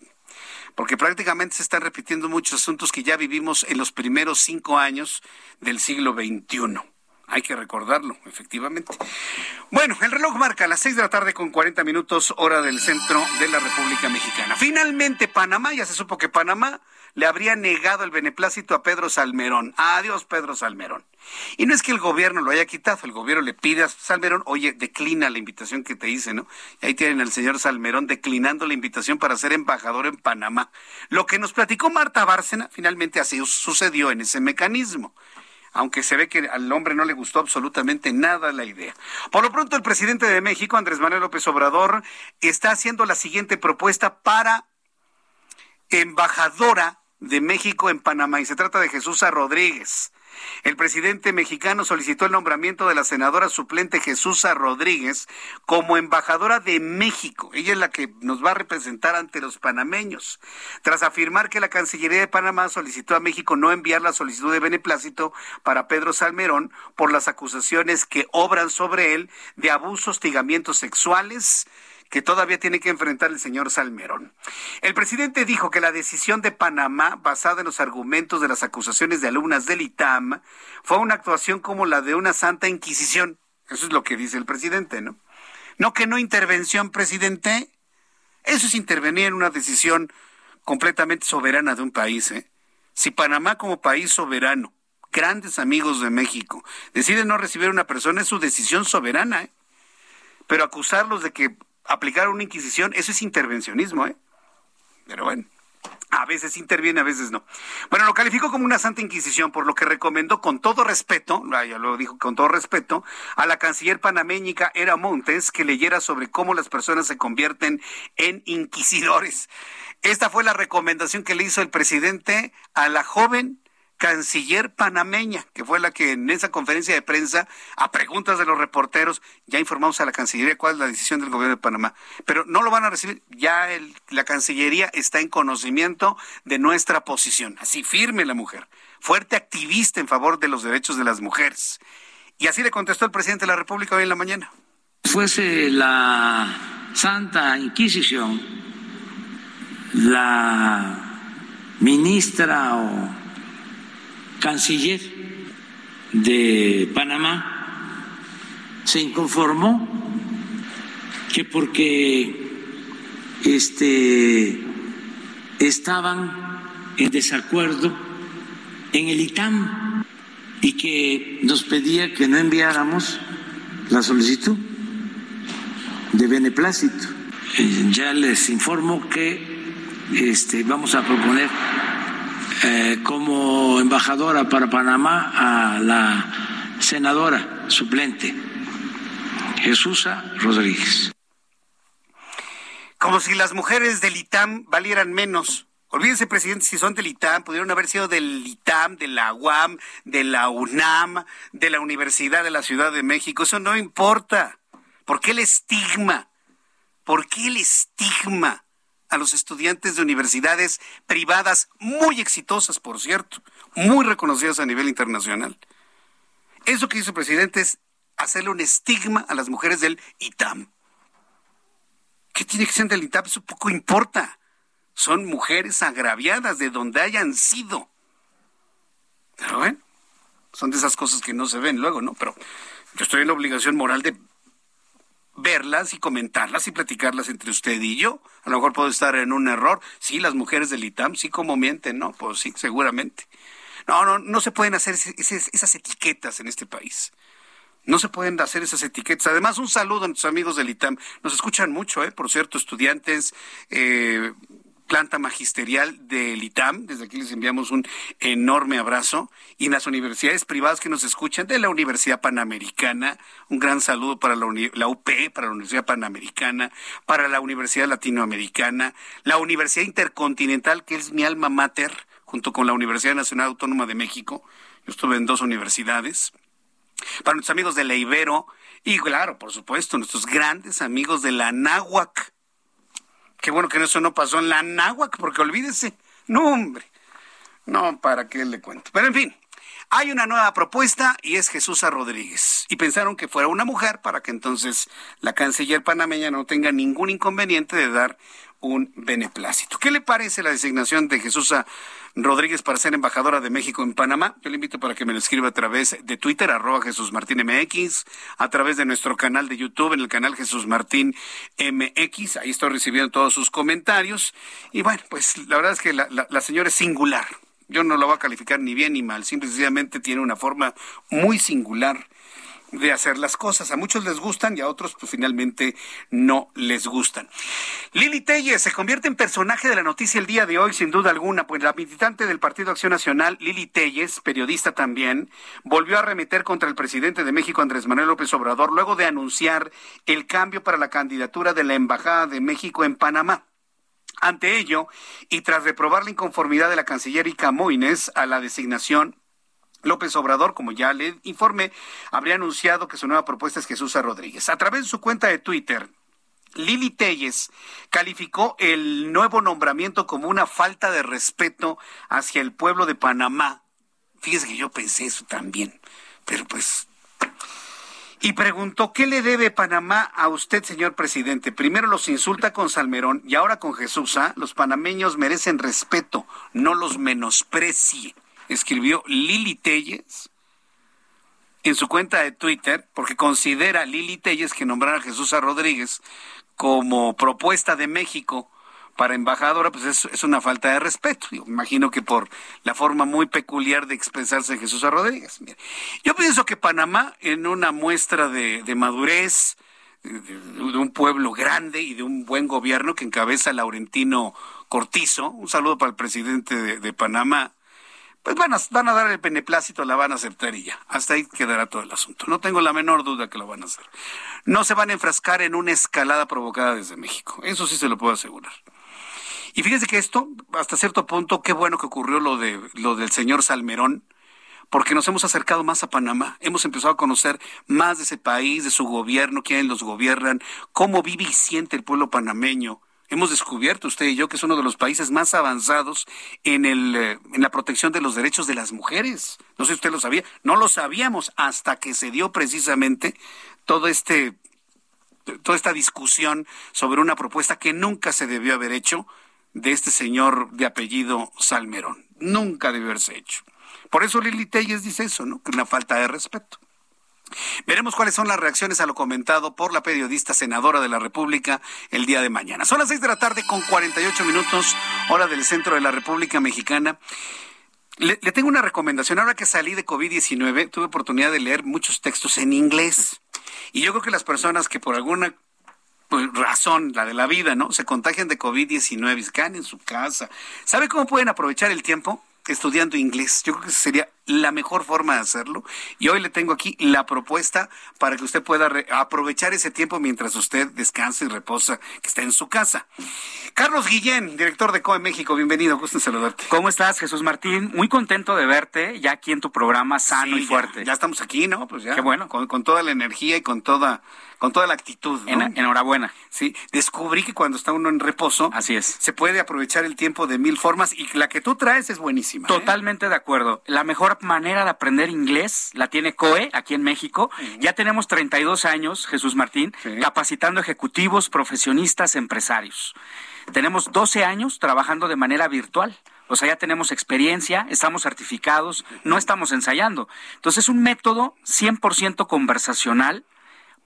Porque prácticamente se están repitiendo muchos asuntos que ya vivimos en los primeros cinco años del siglo XXI. Hay que recordarlo, efectivamente. Bueno, el reloj marca las seis de la tarde con 40 minutos, hora del centro de la República Mexicana. Finalmente, Panamá, ya se supo que Panamá le habría negado el beneplácito a Pedro Salmerón. Adiós, Pedro Salmerón. Y no es que el gobierno lo haya quitado, el gobierno le pide a Salmerón, oye, declina la invitación que te hice, ¿no? Y ahí tienen al señor Salmerón declinando la invitación para ser embajador en Panamá. Lo que nos platicó Marta Bárcena, finalmente así sucedió en ese mecanismo aunque se ve que al hombre no le gustó absolutamente nada la idea. Por lo pronto, el presidente de México, Andrés Manuel López Obrador, está haciendo la siguiente propuesta para embajadora de México en Panamá y se trata de Jesús Rodríguez. El presidente mexicano solicitó el nombramiento de la senadora suplente Jesús Rodríguez como embajadora de México. Ella es la que nos va a representar ante los panameños. Tras afirmar que la Cancillería de Panamá solicitó a México no enviar la solicitud de beneplácito para Pedro Salmerón por las acusaciones que obran sobre él de abusos, hostigamientos sexuales, que todavía tiene que enfrentar el señor Salmerón. El presidente dijo que la decisión de Panamá, basada en los argumentos de las acusaciones de alumnas del ITAM, fue una actuación como la de una santa inquisición. Eso es lo que dice el presidente, ¿no? No que no intervención, presidente. Eso es intervenir en una decisión completamente soberana de un país, ¿eh? Si Panamá como país soberano, grandes amigos de México, decide no recibir a una persona, es su decisión soberana, ¿eh? Pero acusarlos de que aplicar una inquisición, eso es intervencionismo, ¿eh? Pero bueno. A veces interviene, a veces no. Bueno, lo calificó como una santa inquisición, por lo que recomendó con todo respeto, ya lo dijo con todo respeto, a la canciller panameñica Era Montes que leyera sobre cómo las personas se convierten en inquisidores. Esta fue la recomendación que le hizo el presidente a la joven canciller panameña, que fue la que en esa conferencia de prensa, a preguntas de los reporteros, ya informamos a la Cancillería cuál es la decisión del gobierno de Panamá. Pero no lo van a recibir, ya la Cancillería está en conocimiento de nuestra posición. Así firme la mujer, fuerte activista en favor de los derechos de las mujeres. Y así le contestó el presidente de la República hoy en la mañana. Fuese la Santa Inquisición, la ministra o canciller de Panamá se inconformó que porque este estaban en desacuerdo en el ITAM y que nos pedía que no enviáramos la solicitud de beneplácito. Eh, ya les informo que este, vamos a proponer eh, como embajadora para Panamá a la senadora suplente Jesusa Rodríguez. Como si las mujeres del ITAM valieran menos. Olvídense, presidente, si son del ITAM, pudieron haber sido del ITAM, de la UAM, de la UNAM, de la Universidad de la Ciudad de México. Eso no importa. ¿Por qué el estigma? ¿Por qué el estigma a los estudiantes de universidades privadas muy exitosas, por cierto, muy reconocidas a nivel internacional? Eso que hizo el presidente es hacerle un estigma a las mujeres del ITAM. ¿Qué tiene que ser del ITAM? Eso poco importa. Son mujeres agraviadas de donde hayan sido. Pero son de esas cosas que no se ven luego, ¿no? Pero yo estoy en la obligación moral de verlas y comentarlas y platicarlas entre usted y yo. A lo mejor puedo estar en un error. Sí, las mujeres del ITAM, sí como mienten, ¿no? Pues sí, seguramente. No, no, no se pueden hacer esas etiquetas en este país. No se pueden hacer esas etiquetas. Además, un saludo a nuestros amigos del ITAM. Nos escuchan mucho, ¿eh? Por cierto, estudiantes, eh, planta magisterial del ITAM. Desde aquí les enviamos un enorme abrazo. Y las universidades privadas que nos escuchan, de la Universidad Panamericana, un gran saludo para la, UP, para la Universidad Panamericana, para la Universidad Latinoamericana, la Universidad Intercontinental, que es mi alma mater, junto con la Universidad Nacional Autónoma de México. Yo estuve en dos universidades para nuestros amigos de la Ibero y claro, por supuesto, nuestros grandes amigos de la Náhuac. Qué bueno que eso no pasó en la Náhuac, porque olvídese, no hombre, no, ¿para qué le cuento? Pero en fin, hay una nueva propuesta y es Jesús Rodríguez. Y pensaron que fuera una mujer para que entonces la canciller panameña no tenga ningún inconveniente de dar un beneplácito. ¿Qué le parece la designación de Jesús Rodríguez para ser embajadora de México en Panamá. Yo le invito para que me lo escriba a través de Twitter, arroba Jesús Martín MX, a través de nuestro canal de YouTube, en el canal Jesús Martín MX. Ahí estoy recibiendo todos sus comentarios. Y bueno, pues la verdad es que la, la señora es singular. Yo no la voy a calificar ni bien ni mal, simplemente tiene una forma muy singular de hacer las cosas. A muchos les gustan y a otros pues finalmente no les gustan. Lili Telles se convierte en personaje de la noticia el día de hoy, sin duda alguna, pues la militante del Partido Acción Nacional, Lili Telles, periodista también, volvió a arremeter contra el presidente de México, Andrés Manuel López Obrador, luego de anunciar el cambio para la candidatura de la Embajada de México en Panamá. Ante ello, y tras reprobar la inconformidad de la canciller Moines a la designación López Obrador, como ya le informé, habría anunciado que su nueva propuesta es Jesús Rodríguez. A través de su cuenta de Twitter, Lili Telles calificó el nuevo nombramiento como una falta de respeto hacia el pueblo de Panamá. Fíjese que yo pensé eso también, pero pues... Y preguntó, ¿qué le debe Panamá a usted, señor presidente? Primero los insulta con Salmerón y ahora con Jesús. ¿ah? Los panameños merecen respeto, no los menosprecie escribió Lili Telles en su cuenta de Twitter, porque considera Lili Telles que nombrar a Jesús Rodríguez como propuesta de México para embajadora, pues es, una falta de respeto. Yo imagino que por la forma muy peculiar de expresarse Jesús Rodríguez. yo pienso que Panamá, en una muestra de, madurez, de, un pueblo grande y de un buen gobierno que encabeza Laurentino Cortizo, un saludo para el presidente de Panamá, pues van a, dar el beneplácito, la van a aceptar y ya. Hasta ahí quedará todo el asunto. No tengo la menor duda que lo van a hacer. No se van a enfrascar en una escalada provocada desde México. Eso sí se lo puedo asegurar. Y fíjese que esto, hasta cierto punto, qué bueno que ocurrió lo de lo del señor Salmerón, porque nos hemos acercado más a Panamá, hemos empezado a conocer más de ese país, de su gobierno, quiénes los gobiernan, cómo vive y siente el pueblo panameño hemos descubierto usted y yo que es uno de los países más avanzados en, el, eh, en la protección de los derechos de las mujeres. No sé si usted lo sabía, no lo sabíamos hasta que se dio precisamente todo este toda esta discusión sobre una propuesta que nunca se debió haber hecho de este señor de apellido Salmerón. Nunca debió haberse hecho. Por eso Lili Telles dice eso, ¿no? Que una falta de respeto. Veremos cuáles son las reacciones a lo comentado por la periodista senadora de la República el día de mañana. Son las seis de la tarde con 48 minutos, hora del centro de la República Mexicana. Le, tengo una recomendación. Ahora que salí de COVID-19, tuve oportunidad de leer muchos textos en inglés. Y yo creo que las personas que por alguna pues, razón, la de la vida, ¿no? Se contagian de COVID-19 y se quedan en su casa. ¿Sabe cómo pueden aprovechar el tiempo? Estudiando inglés. Yo creo que sería la mejor forma de hacerlo. Y hoy le tengo aquí la propuesta para que usted pueda aprovechar ese tiempo mientras usted descansa y reposa, que está en su casa. Carlos Guillén, director de COE México, bienvenido, gusto en saludarte. ¿Cómo estás, Jesús Martín? Muy contento de verte ya aquí en tu programa sano Sí, y fuerte. Ya, ya estamos aquí, ¿no? Pues ya. Qué bueno. Con, con toda la energía y con toda, con toda la actitud. ¿no? En- enhorabuena. Sí, descubrí que cuando está uno en reposo, Así es. se puede aprovechar el tiempo de mil formas y la que tú traes es buenísima. ¿eh? Totalmente de acuerdo. La mejor manera de aprender inglés la tiene COE aquí en México. Ya tenemos 32 años, Jesús Martín, capacitando ejecutivos, profesionistas, empresarios. Tenemos 12 años trabajando de manera virtual. O sea, ya tenemos experiencia, estamos certificados, no estamos ensayando. Entonces es un método 100% conversacional,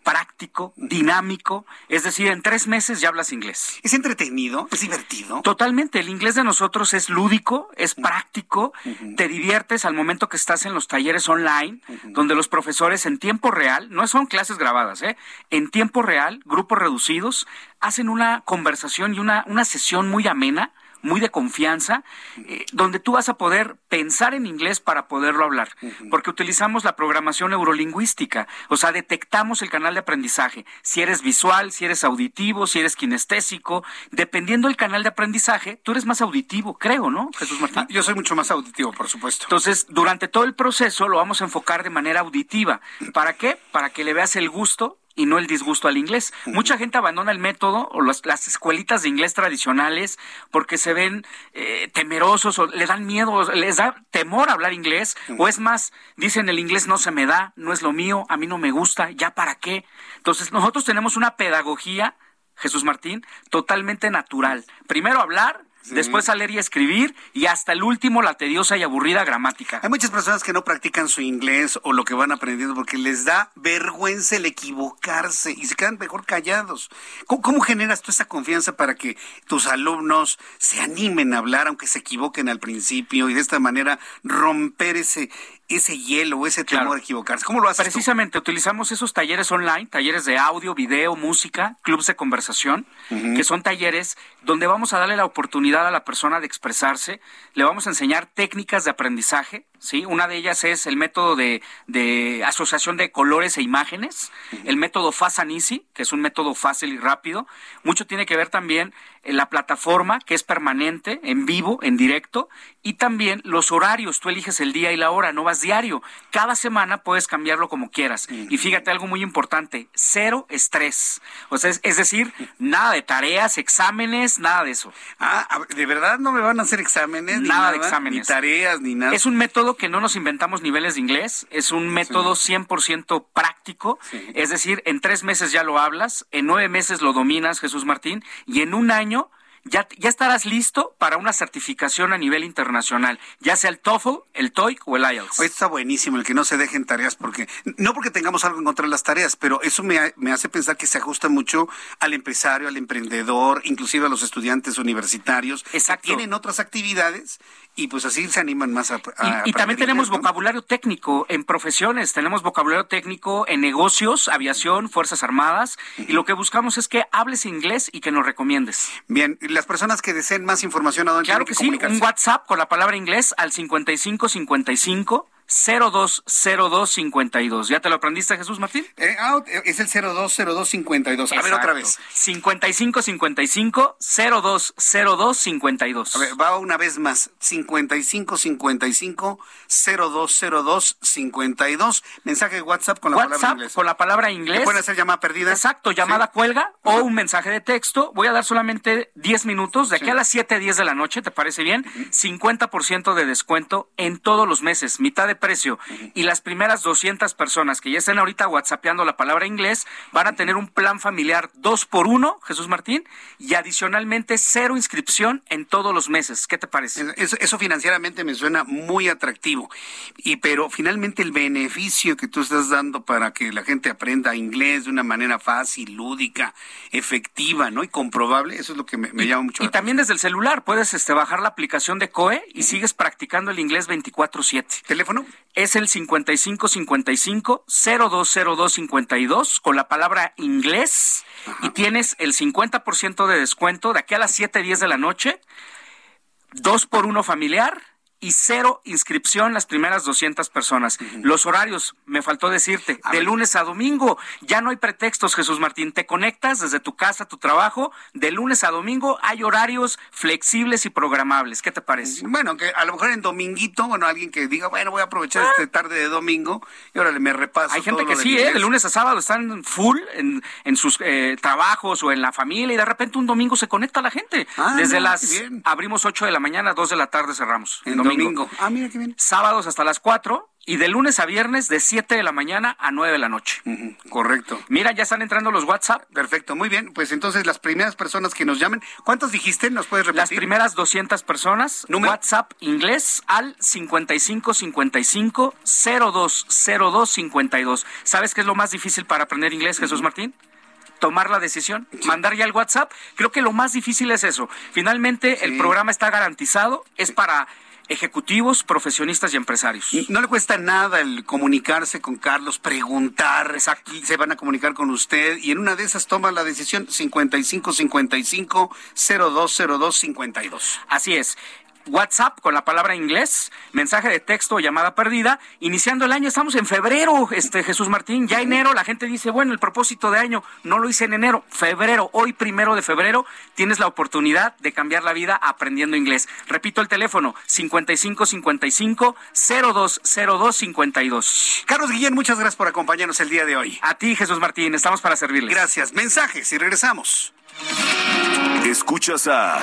práctico, dinámico, es decir, en tres meses ya hablas inglés. Es entretenido, es divertido. Totalmente, el inglés de nosotros es lúdico, es práctico, te diviertes al momento que estás en los talleres online, donde los profesores en tiempo real, no son clases grabadas, ¿eh? en tiempo real, grupos reducidos, hacen una conversación y una, una sesión muy amena muy de confianza, eh, donde tú vas a poder pensar en inglés para poderlo hablar, porque utilizamos la programación neurolingüística, o sea, detectamos el canal de aprendizaje, si eres visual, si eres auditivo, si eres kinestésico, dependiendo del canal de aprendizaje, tú eres más auditivo, creo, ¿no, Jesús Martín? Yo soy mucho más auditivo, por supuesto. Entonces, durante todo el proceso lo vamos a enfocar de manera auditiva. ¿Para qué? Para que le veas el gusto y no el disgusto al inglés. Mucha gente abandona el método o las, las escuelitas de inglés tradicionales porque se ven eh, temerosos o le dan miedo, les da temor hablar inglés o es más, dicen el inglés no se me da, no es lo mío, a mí no me gusta, ya para qué. Entonces nosotros tenemos una pedagogía, Jesús Martín, totalmente natural. Primero hablar, después a leer y escribir y hasta el último la tediosa y aburrida gramática. Hay muchas personas que no practican su inglés o lo que van aprendiendo porque les da vergüenza el equivocarse y se quedan mejor callados. ¿Cómo, cómo generas tú esa confianza para que tus alumnos se animen a hablar aunque se equivoquen al principio y de esta manera romper ese ese hielo, ese temor Claro. a equivocarse? ¿Cómo lo haces tú? Precisamente utilizamos esos talleres online, talleres de audio, video, música, clubs de conversación, que son talleres donde vamos a darle la oportunidad a la persona de expresarse, le vamos a enseñar técnicas de aprendizaje, ¿sí? Una de ellas es el método de, de asociación de colores e imágenes, el método Fast and Easy, que es un método fácil y rápido. Mucho tiene que ver también en la plataforma, que es permanente, en vivo, en directo, y también los horarios, tú eliges el día y la hora, no vas diario. Cada semana puedes cambiarlo como quieras. Y fíjate algo muy importante, cero estrés. O sea, es, es decir, nada de tareas, exámenes, nada de eso. Ah, ¿de verdad no me van a hacer exámenes? ni Nada de exámenes. Ni tareas, ni nada. Es un método que no nos inventamos niveles de inglés, es un método 100% práctico, es decir, en tres meses ya lo hablas, en nueve meses lo dominas, Jesús Martín, y en un año ya, ya estarás listo para una certificación a nivel internacional, ya sea el TOEFL, el TOEIC o el IELTS. Está buenísimo el que no se dejen tareas, porque no porque tengamos algo en contra de las tareas, pero eso me, ha- me hace pensar que se ajusta mucho al empresario, al emprendedor, inclusive a los estudiantes universitarios, Exacto. que tienen otras actividades y pues así se animan más a, a Y, también tenemos vocabulario técnico en profesiones, tenemos vocabulario técnico en negocios, aviación, Fuerzas Armadas, y lo que buscamos es que hables inglés y que nos recomiendes. Bien, y las personas que deseen más información, ¿a dónde Claro que sí, un WhatsApp con la palabra inglés al 5555 020252. ¿Ya te lo aprendiste, Jesús Martín? Eh, ah, es el 020252. A ver, otra vez. 5555 020252. A ver, va una vez más. 5555 020252. Mensaje de WhatsApp con la palabra inglés. con la palabra inglés. ¿Le pueden hacer llamada perdida? Exacto, llamada cuelga o un mensaje de texto. Voy a dar solamente 10 minutos, de aquí a las 7, 10 de la noche, ¿te parece bien? 50% de descuento en todos los meses, mitad de precio. Y las primeras 200 personas que ya estén ahorita whatsappeando la palabra inglés van a tener un plan familiar dos por uno, Jesús Martín, y adicionalmente cero inscripción en todos los meses. ¿Qué te parece? Eso, eso financieramente me suena muy atractivo. Y pero finalmente el beneficio que tú estás dando para que la gente aprenda inglés de una manera fácil, lúdica, efectiva, ¿no? Y comprobable, eso es lo que me, me llama mucho Y también desde el celular puedes este, bajar la aplicación de COE y sigues practicando el inglés 24/7. ¿Teléfono? Es el 5555 020252 con la palabra inglés. Y tienes el 50% de descuento de aquí a las 7:10 de la noche, dos por uno familiar y cero inscripción las primeras 200 personas. Los horarios, me faltó decirte, de lunes a domingo. Ya no hay pretextos, Jesús Martín. Te conectas desde tu casa, tu trabajo. De lunes a domingo hay horarios flexibles y programables. ¿Qué te parece? Bueno, que a lo mejor en dominguito, bueno, alguien que diga, bueno, voy a aprovechar Ah. esta tarde de domingo y órale, me repaso. Hay gente todo que lo sí, ¿eh? de lunes a sábado están full en, en sus eh, trabajos o en la familia y de repente un domingo se conecta la gente. Ah, Desde las... bien. Abrimos 8 de la mañana, 2 de la tarde cerramos. En domingo. Ah, mira qué bien. Sábados hasta las 4 y de lunes a viernes de 7 de la mañana a 9 de la noche. Correcto. Mira, ya están entrando los WhatsApp. Perfecto, muy bien. Pues entonces las primeras personas que nos llamen, ¿cuántas dijiste? ¿Nos puedes repetir? Las primeras 200 personas, WhatsApp inglés al 5555 020252. ¿Sabes qué es lo más difícil para aprender inglés, Jesús Martín? tomar la decisión, mandar ya el WhatsApp. Creo que lo más difícil es eso. Finalmente, el programa está garantizado, es para ejecutivos, profesionistas y empresarios. No le cuesta nada el comunicarse con Carlos, preguntar, Exacto. se van a comunicar con usted y en una de esas toma la decisión 5555 020252. Así es. WhatsApp con la palabra inglés, mensaje de texto o llamada perdida. Iniciando el año, estamos en febrero, este Jesús Martín, ya enero, la gente dice, bueno, el propósito de año no lo hice en enero, febrero, hoy primero de febrero, tienes la oportunidad de cambiar la vida aprendiendo inglés. Repito el teléfono, 5555 020252. Carlos Guillén, muchas gracias por acompañarnos el día de hoy. A ti, Jesús Martín, estamos para servirles. Gracias. Mensajes y regresamos. Escuchas a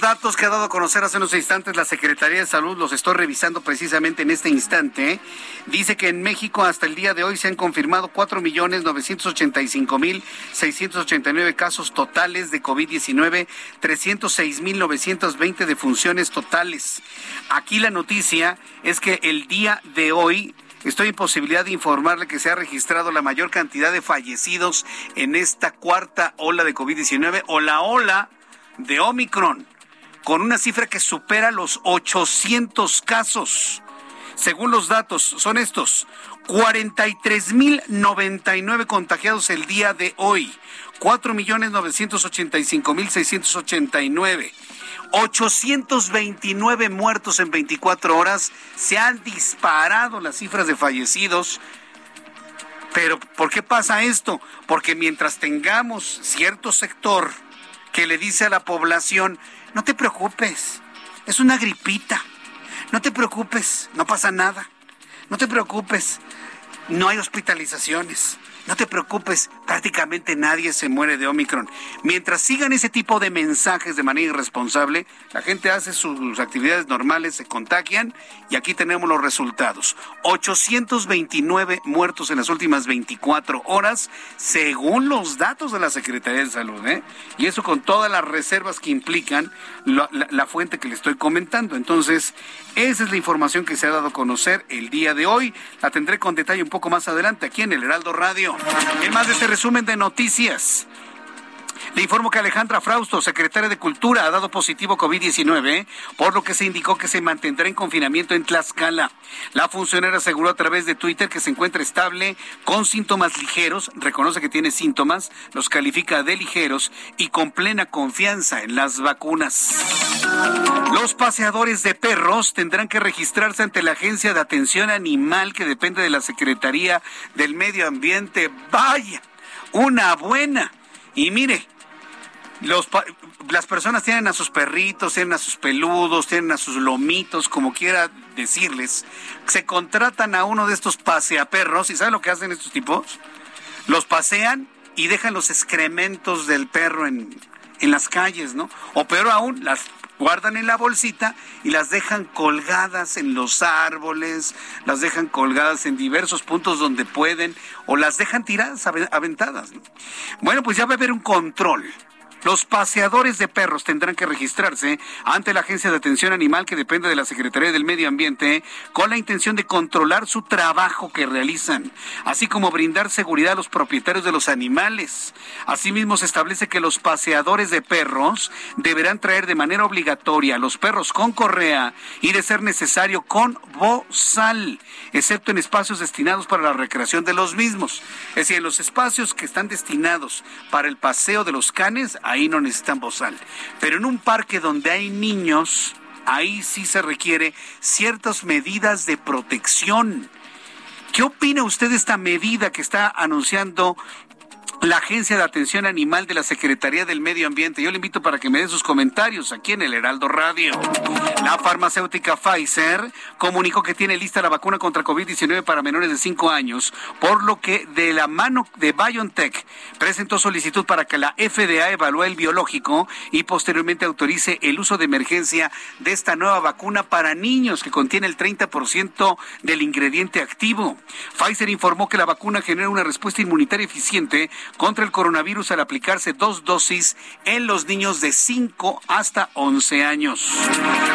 Datos que ha dado a conocer hace unos instantes la Secretaría de Salud, los estoy revisando precisamente en este instante, dice que en México hasta el día de hoy se han confirmado 4.985.689 casos totales de COVID-19, 306.920 defunciones totales. Aquí la noticia es que el día de hoy Estoy en posibilidad de informarle que se ha registrado la mayor cantidad de fallecidos en esta cuarta ola de COVID-19 o la ola de Omicron, con una cifra que supera los 800 casos. Según los datos, son estos, 43.099 contagiados el día de hoy, 4.985.689. 829 muertos en 24 horas, se han disparado las cifras de fallecidos. Pero ¿por qué pasa esto? Porque mientras tengamos cierto sector que le dice a la población, no te preocupes, es una gripita, no te preocupes, no pasa nada, no te preocupes, no hay hospitalizaciones. No te preocupes, prácticamente nadie se muere de Omicron. Mientras sigan ese tipo de mensajes de manera irresponsable, la gente hace sus actividades normales, se contagian y aquí tenemos los resultados. 829 muertos en las últimas 24 horas, según los datos de la Secretaría de Salud. ¿eh? Y eso con todas las reservas que implican la, la fuente que le estoy comentando. Entonces, esa es la información que se ha dado a conocer el día de hoy. La tendré con detalle un poco más adelante aquí en el Heraldo Radio. En más de este resumen de noticias. Le informo que Alejandra Frausto, secretaria de Cultura, ha dado positivo COVID-19, por lo que se indicó que se mantendrá en confinamiento en Tlaxcala. La funcionaria aseguró a través de Twitter que se encuentra estable, con síntomas ligeros, reconoce que tiene síntomas, los califica de ligeros y con plena confianza en las vacunas. Los paseadores de perros tendrán que registrarse ante la Agencia de Atención Animal que depende de la Secretaría del Medio Ambiente. Vaya, una buena. Y mire, las personas tienen a sus perritos, tienen a sus peludos, tienen a sus lomitos, como quiera decirles. Se contratan a uno de estos paseaperros y ¿saben lo que hacen estos tipos? Los pasean y dejan los excrementos del perro en, en las calles, ¿no? O peor aún, las guardan en la bolsita y las dejan colgadas en los árboles, las dejan colgadas en diversos puntos donde pueden o las dejan tiradas, aventadas. ¿no? Bueno, pues ya va a haber un control los paseadores de perros tendrán que registrarse ante la Agencia de Atención Animal que depende de la Secretaría del Medio Ambiente con la intención de controlar su trabajo que realizan, así como brindar seguridad a los propietarios de los animales. Asimismo, se establece que los paseadores de perros deberán traer de manera obligatoria los perros con correa y, de ser necesario, con bozal, excepto en espacios destinados para la recreación de los mismos. Es decir, en los espacios que están destinados para el paseo de los canes, ahí no necesitan bozal. Pero en un parque donde hay niños, ahí sí se requiere ciertas medidas de protección. ¿Qué opina usted de esta medida que está anunciando la Agencia de Atención Animal de la Secretaría del Medio Ambiente. Yo le invito para que me dé sus comentarios aquí en el Heraldo Radio. La farmacéutica Pfizer comunicó que tiene lista la vacuna contra COVID-19 para menores de 5 años, por lo que de la mano de BioNTech presentó solicitud para que la FDA evalúe el biológico y posteriormente autorice el uso de emergencia de esta nueva vacuna para niños que contiene el 30% del ingrediente activo. Pfizer informó que la vacuna genera una respuesta inmunitaria eficiente contra el coronavirus al aplicarse dos dosis en los niños de 5 hasta 11 años.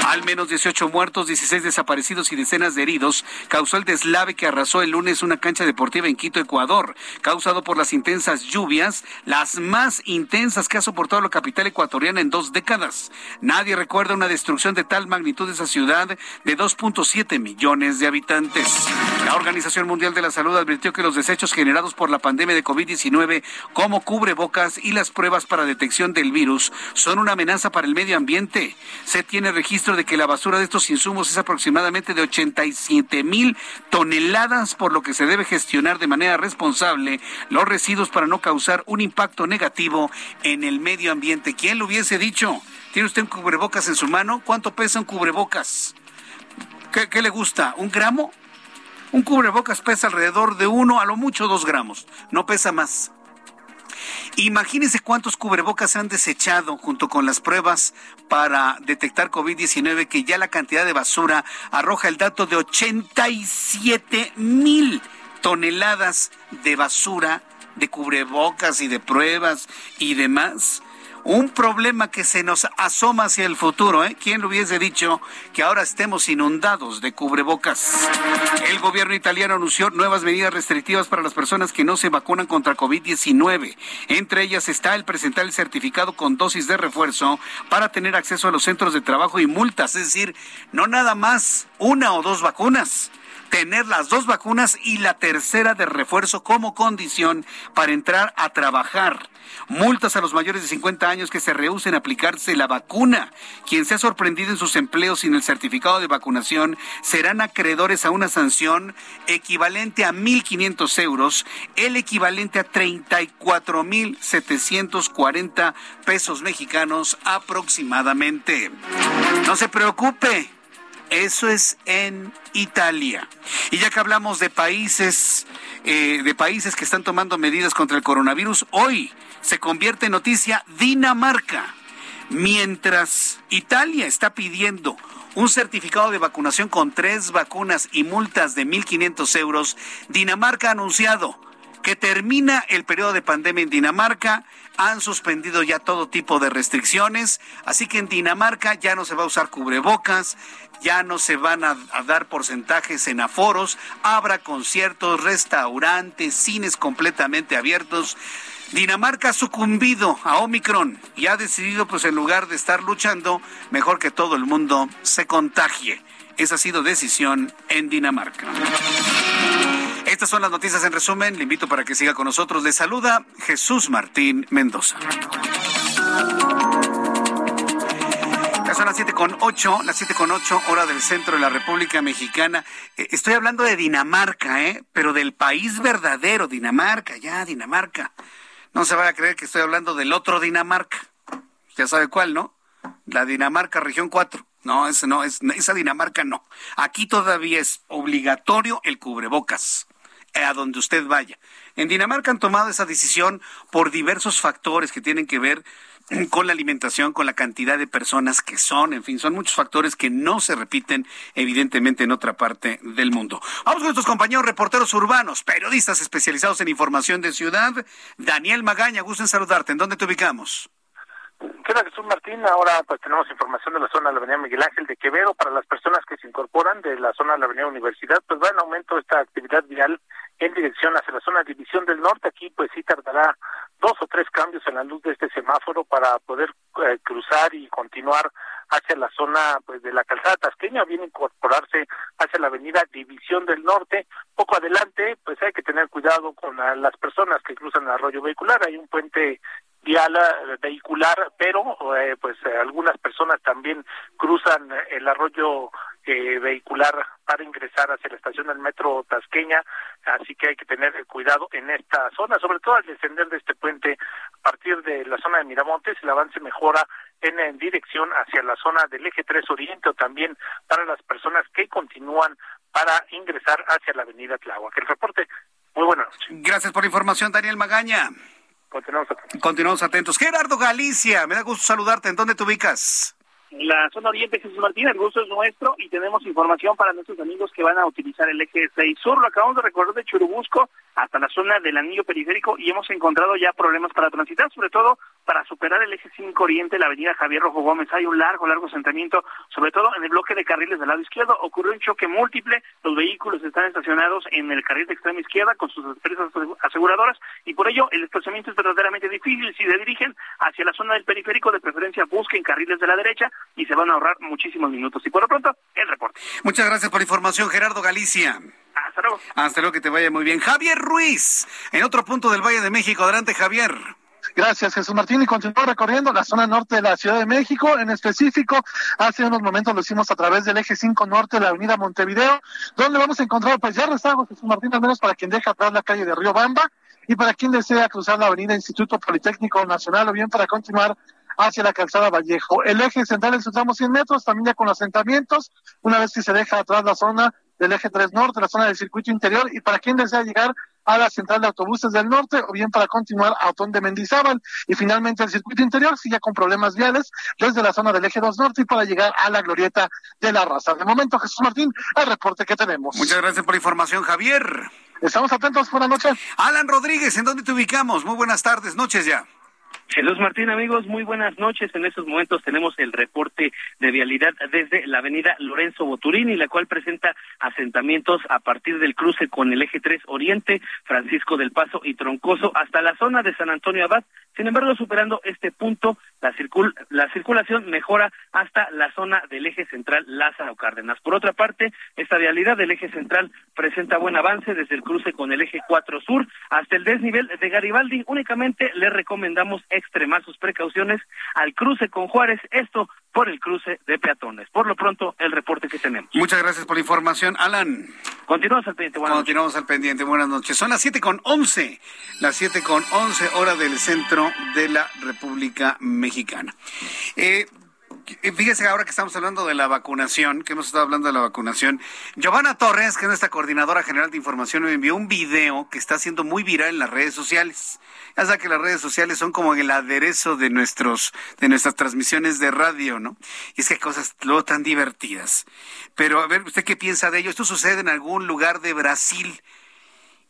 Al menos 18 muertos, 16 desaparecidos y decenas de heridos causó el deslave que arrasó el lunes una cancha deportiva en Quito, Ecuador, causado por las intensas lluvias, las más intensas que ha soportado la capital ecuatoriana en dos décadas. Nadie recuerda una destrucción de tal magnitud de esa ciudad de 2.7 millones de habitantes. La Organización Mundial de la Salud advirtió que los desechos generados por la pandemia de COVID-19 como cubrebocas y las pruebas para detección del virus son una amenaza para el medio ambiente. Se tiene registro de que la basura de estos insumos es aproximadamente de 87 mil toneladas, por lo que se debe gestionar de manera responsable los residuos para no causar un impacto negativo en el medio ambiente. ¿Quién lo hubiese dicho? ¿Tiene usted un cubrebocas en su mano? ¿Cuánto pesa un cubrebocas? ¿Qué, qué le gusta? ¿Un gramo? Un cubrebocas pesa alrededor de uno, a lo mucho dos gramos. No pesa más. Imagínense cuántos cubrebocas se han desechado junto con las pruebas para detectar COVID-19, que ya la cantidad de basura arroja el dato de 87 mil toneladas de basura, de cubrebocas y de pruebas y demás un problema que se nos asoma hacia el futuro. ¿eh? ¿Quién lo hubiese dicho que ahora estemos inundados de cubrebocas? El gobierno italiano anunció nuevas medidas restrictivas para las personas que no se vacunan contra COVID-19. Entre ellas está el presentar el certificado con dosis de refuerzo para tener acceso a los centros de trabajo y multas. Es decir, no nada más una o dos vacunas tener las dos vacunas y la tercera de refuerzo como condición para entrar a trabajar. Multas a los mayores de 50 años que se rehúsen a aplicarse la vacuna. Quien sea sorprendido en sus empleos sin el certificado de vacunación serán acreedores a una sanción equivalente a 1.500 euros, el equivalente a 34.740 pesos mexicanos aproximadamente. No se preocupe. Eso es en Italia. Y ya que hablamos de países, eh, de países que están tomando medidas contra el coronavirus, hoy se convierte en noticia Dinamarca. Mientras Italia está pidiendo un certificado de vacunación con tres vacunas y multas de 1.500 euros, Dinamarca ha anunciado que termina el periodo de pandemia en Dinamarca. Han suspendido ya todo tipo de restricciones, así que en Dinamarca ya no se va a usar cubrebocas, ya no se van a, dar porcentajes en aforos, habrá conciertos, restaurantes, cines completamente abiertos. Dinamarca ha sucumbido a Omicron y ha decidido, pues en lugar de estar luchando, mejor que todo el mundo se contagie. Esa ha sido decisión en Dinamarca. Estas son las noticias en resumen. Le invito para que siga con nosotros. Le saluda Jesús Martín Mendoza. Ya son las siete con ocho, las siete con ocho, hora del centro de la República Mexicana. Eh, estoy hablando de Dinamarca, ¿eh? Pero del país verdadero, Dinamarca, ya, Dinamarca. No se vaya a creer que estoy hablando del otro Dinamarca. Ya sabe cuál, ¿no? La Dinamarca, región 4. No, ese no, es, esa Dinamarca no. Aquí todavía es obligatorio el cubrebocas a donde usted vaya. En Dinamarca han tomado esa decisión por diversos factores que tienen que ver <clears throat> con la alimentación, con la cantidad de personas que son, en fin, son muchos factores que no se repiten evidentemente en otra parte del mundo. Vamos con nuestros compañeros reporteros urbanos, periodistas especializados en información de ciudad. Daniel Magaña, gusto en saludarte. ¿En dónde te ubicamos? ¿Qué tal, Jesús Martín? Ahora pues tenemos información de la zona de la Avenida Miguel Ángel de Quevedo. Para las personas que se incorporan de la zona de la Avenida Universidad, pues va en aumento esta actividad vial en dirección hacia la zona División del Norte. Aquí pues sí tardará dos o tres cambios en la luz de este semáforo para poder eh, cruzar y continuar hacia la zona pues de la calzada tasqueña, bien incorporarse hacia la avenida División del Norte. Poco adelante, pues hay que tener cuidado con la, las personas que cruzan el arroyo vehicular. Hay un puente vial vehicular, pero eh, pues eh, algunas personas también cruzan el arroyo eh, vehicular para ingresar hacia la estación del metro Tasqueña, así que hay que tener cuidado en esta zona, sobre todo al descender de este puente a partir de la zona de Miramontes, el avance mejora en, en dirección hacia la zona del eje 3 Oriente o también para las personas que continúan para ingresar hacia la avenida Tláhuac. El reporte, muy buenas noches. Gracias por la información, Daniel Magaña. Continuamos atentos. Continuamos atentos. Gerardo Galicia, me da gusto saludarte. ¿En dónde te ubicas? La zona oriente Jesús Martín, el gusto es nuestro y tenemos información para nuestros amigos que van a utilizar el eje 6 sur. Lo acabamos de recorrer de Churubusco hasta la zona del anillo periférico y hemos encontrado ya problemas para transitar, sobre todo para superar el eje 5 oriente, la avenida Javier Rojo Gómez. Hay un largo, largo asentamiento, sobre todo en el bloque de carriles del lado izquierdo. Ocurrió un choque múltiple, los vehículos están estacionados en el carril de extrema izquierda con sus empresas aseguradoras y por ello el estacionamiento es verdaderamente difícil. Si se dirigen hacia la zona del periférico, de preferencia busquen carriles de la derecha y se van a ahorrar muchísimos minutos. Y por lo pronto, el reporte. Muchas gracias por la información, Gerardo Galicia. Hasta luego. Hasta luego, que te vaya muy bien. Javier Ruiz, en otro punto del Valle de México. Adelante, Javier. Gracias, Jesús Martín. Y continúo recorriendo la zona norte de la Ciudad de México. En específico, hace unos momentos lo hicimos a través del eje 5 norte de la avenida Montevideo, donde vamos a encontrar pues ya rezagos, Jesús Martín, al menos para quien deja atrás la calle de Río Bamba y para quien desea cruzar la avenida Instituto Politécnico Nacional o bien para continuar hacia la calzada Vallejo. El eje central en su tramo 100 metros, también ya con asentamientos, una vez que se deja atrás la zona del eje 3 norte, la zona del circuito interior, y para quien desea llegar a la central de autobuses del norte o bien para continuar a Otón de Mendizábal y finalmente el circuito interior sigue con problemas viales desde la zona del eje 2 norte y para llegar a la glorieta de la raza. De momento, Jesús Martín, el reporte que tenemos. Muchas gracias por la información, Javier. Estamos atentos, buenas noches. Alan Rodríguez, ¿en dónde te ubicamos? Muy buenas tardes, noches ya. Jesús Martín, amigos, muy buenas noches. En estos momentos tenemos el reporte de vialidad desde la avenida Lorenzo Boturini, la cual presenta asentamientos a partir del cruce con el eje 3 Oriente, Francisco del Paso y Troncoso hasta la zona de San Antonio Abad. Sin embargo, superando este punto, la, circul la circulación mejora hasta la zona del eje central Lázaro Cárdenas. Por otra parte, esta vialidad del eje central presenta buen avance desde el cruce con el eje 4 Sur hasta el desnivel de Garibaldi. Únicamente le recomendamos extremar sus precauciones al cruce con Juárez, esto por el cruce de peatones. Por lo pronto, el reporte que tenemos. Muchas gracias por la información, Alan. Continuamos al pendiente. Buenas Continuamos al pendiente. Buenas noches. Son las siete con once, las siete con once hora del centro de la República Mexicana. Eh, Fíjese ahora que estamos hablando de la vacunación, que hemos estado hablando de la vacunación. Giovanna Torres, que es nuestra coordinadora general de información, me envió un video que está siendo muy viral en las redes sociales. Ya sabe que las redes sociales son como el aderezo de nuestros, de nuestras transmisiones de radio, ¿no? Y es que cosas luego tan divertidas. Pero a ver, ¿usted qué piensa de ello? Esto sucede en algún lugar de Brasil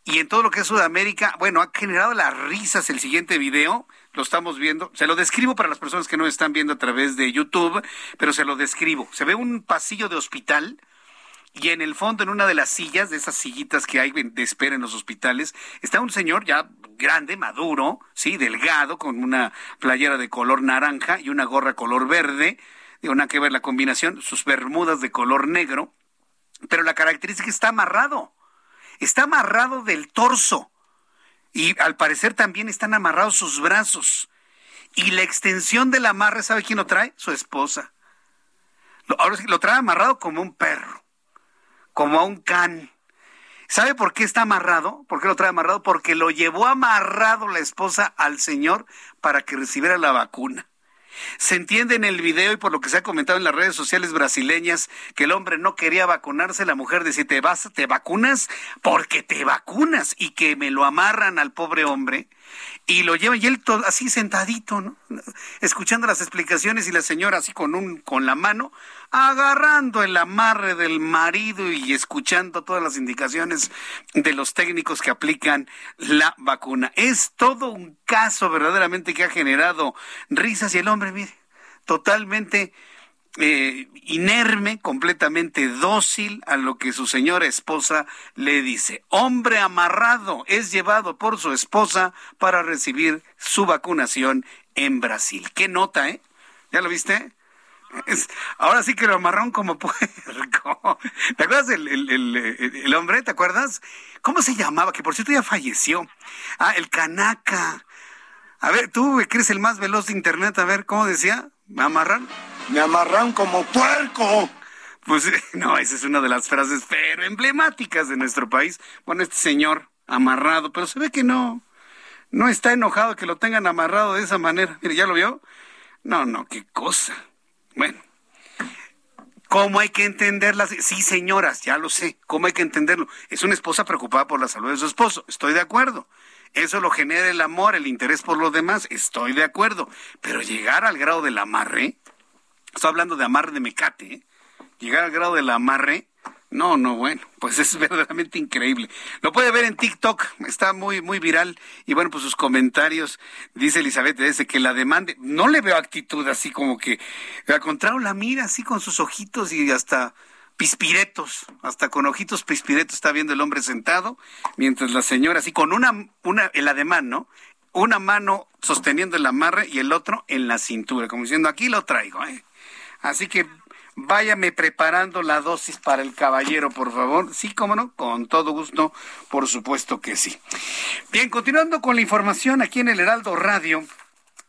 y en todo lo que es Sudamérica. Bueno, ha generado las risas el siguiente video lo estamos viendo. Se lo describo para las personas que no están viendo a través de YouTube, pero se lo describo. Se ve un pasillo de hospital y en el fondo, en una de las sillas, de esas sillitas que hay de espera en los hospitales, está un señor ya grande, maduro, sí, delgado, con una playera de color naranja y una gorra color verde. Digo, nada que ver la combinación, sus bermudas de color negro. Pero la característica está amarrado. Está amarrado del torso y al parecer también están amarrados sus brazos. Y la extensión del amarre, ¿sabe quién lo trae? Su esposa. ahora sí, lo trae amarrado como un perro, como a un can. ¿Sabe por qué está amarrado? ¿Por qué lo trae amarrado? Porque lo llevó amarrado la esposa al señor para que recibiera la vacuna. Se entiende en el video y por lo que se ha comentado en las redes sociales brasileñas que el hombre no quería vacunarse, la mujer decía, te vas, te vacunas porque te vacunas y que me lo amarran al pobre hombre y lo lleva y él así sentadito, ¿no? Escuchando las explicaciones y la señora así con un con la mano agarrando el amarre del marido y escuchando todas las indicaciones de los técnicos que aplican la vacuna. Es todo un caso verdaderamente que ha generado risas y el hombre, mire, totalmente eh, inerme, completamente dócil a lo que su señora esposa le dice. Hombre amarrado es llevado por su esposa para recibir su vacunación en Brasil. ¿Qué nota, eh? ¿Ya lo viste? ahora sí que lo amarraron como <laughs> puerco. ¿Te acuerdas el, el, hombre? ¿Te acuerdas? ¿Cómo se llamaba? Que por cierto ya falleció. Ah, el canaca. A ver, tú que eres el más veloz de internet, a ver, ¿cómo decía? ¿Me amarran? Me amarran como puerco. Pues <laughs> no, esa es una de las frases pero emblemáticas de nuestro país. Bueno, este señor amarrado, pero se ve que no, no está enojado que lo tengan amarrado de esa manera. Mire, ¿ya lo vio? No, no, qué cosa. Bueno, ¿cómo hay que entenderlas? Sí, señoras, ya lo sé, ¿cómo hay que entenderlo? Es una esposa preocupada por la salud de su esposo, estoy de acuerdo. Eso lo genera el amor, el interés por los demás, estoy de acuerdo. Pero llegar al grado del amarre, Estoy hablando de amarre de mecate. ¿eh? Llegar al grado del amarre. No, no, bueno, <laughs> pues es verdaderamente increíble. Lo puede ver en TikTok, está muy, muy viral. Y bueno, pues sus comentarios, dice Elizabeth, dice que la demande, no le veo actitud así como que, al contrario, la mira así con sus ojitos y hasta pispiretos, hasta con ojitos pispiretos está viendo el hombre sentado, mientras la señora así con una, una, el ademán, ¿no? Una mano sosteniendo el amarre y el otro en la cintura, como diciendo, aquí lo traigo, ¿eh? Así que váyame preparando la dosis para el caballero, por favor. Sí, cómo no, con todo gusto, por supuesto que sí. Bien, continuando con la información aquí en el Heraldo Radio.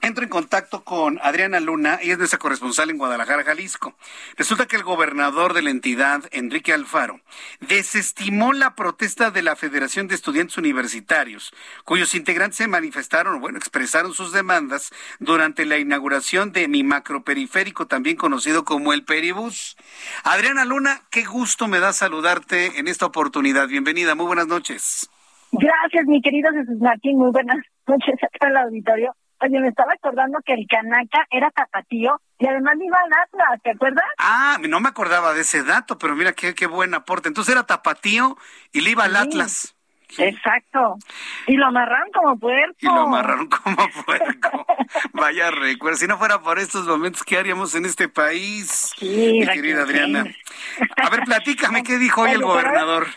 Entro en contacto con Adriana Luna, ella es nuestra corresponsal en Guadalajara, Jalisco. Resulta que el gobernador de la entidad, Enrique Alfaro, desestimó la protesta de la Federación de Estudiantes Universitarios, cuyos integrantes se manifestaron, bueno, expresaron sus demandas durante la inauguración de mi macroperiférico, también conocido como el Peribús. Adriana Luna, qué gusto me da saludarte en esta oportunidad. Bienvenida, muy buenas noches. Gracias, mi querido Jesús Martín, muy buenas noches a el auditorio. Oye, me estaba acordando que el Canaca era tapatío y además iba al Atlas, ¿te acuerdas? Ah, no me acordaba de ese dato, pero mira qué, qué buen aporte. Entonces era tapatío y le iba al Atlas. Exacto. Y lo amarraron como puerco. Y lo amarraron como <laughs> puerco. Vaya recuerdo. Si no fuera por estos momentos, ¿qué haríamos en este país? Sí, mi querida Adriana. A ver, platícame, ¿qué dijo hoy el gobernador?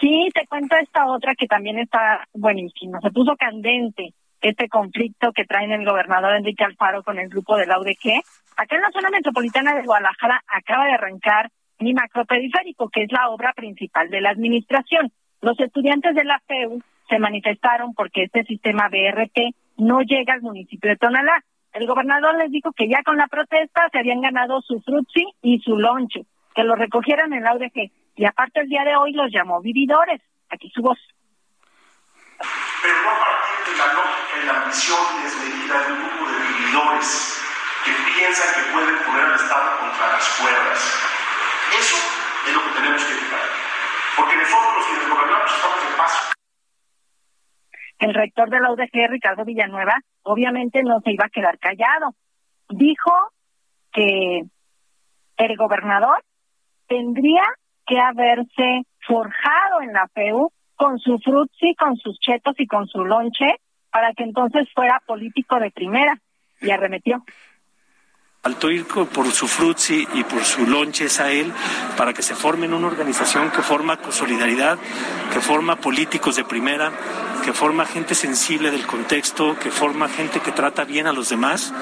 Sí, te cuento esta otra que también está buenísima. Se puso candente este conflicto que traen el gobernador Enrique Alfaro con el grupo de la UDG. Acá en la zona metropolitana de Guadalajara acaba de arrancar mi macroperiférico, que es la obra principal de la administración. Los estudiantes de la FEU se manifestaron porque este sistema BRT no llega al municipio de Tonalá. El gobernador les dijo que ya con la protesta se habían ganado su frutzi y su lonche, que lo recogieran en la UDG. Y aparte el día de hoy los llamó vividores. Aquí su voz. Pero la la ambición desmedida de un grupo de vividores que piensan que pueden poner al Estado contra las cuerdas. Eso es lo que tenemos que evitar porque nosotros quienes gobernamos estamos en paz. El rector de la UDG, Ricardo Villanueva, obviamente no se iba a quedar callado. Dijo que el gobernador tendría que haberse forjado en la FEU con su frutzi, con sus chetos y con su lonche para que entonces fuera político de primera y arremetió. Faltó ir por su frutzi y por su lonches a él para que se formen una organización que forma solidaridad, que forma políticos de primera, que forma gente sensible del contexto, que forma gente que trata bien a los demás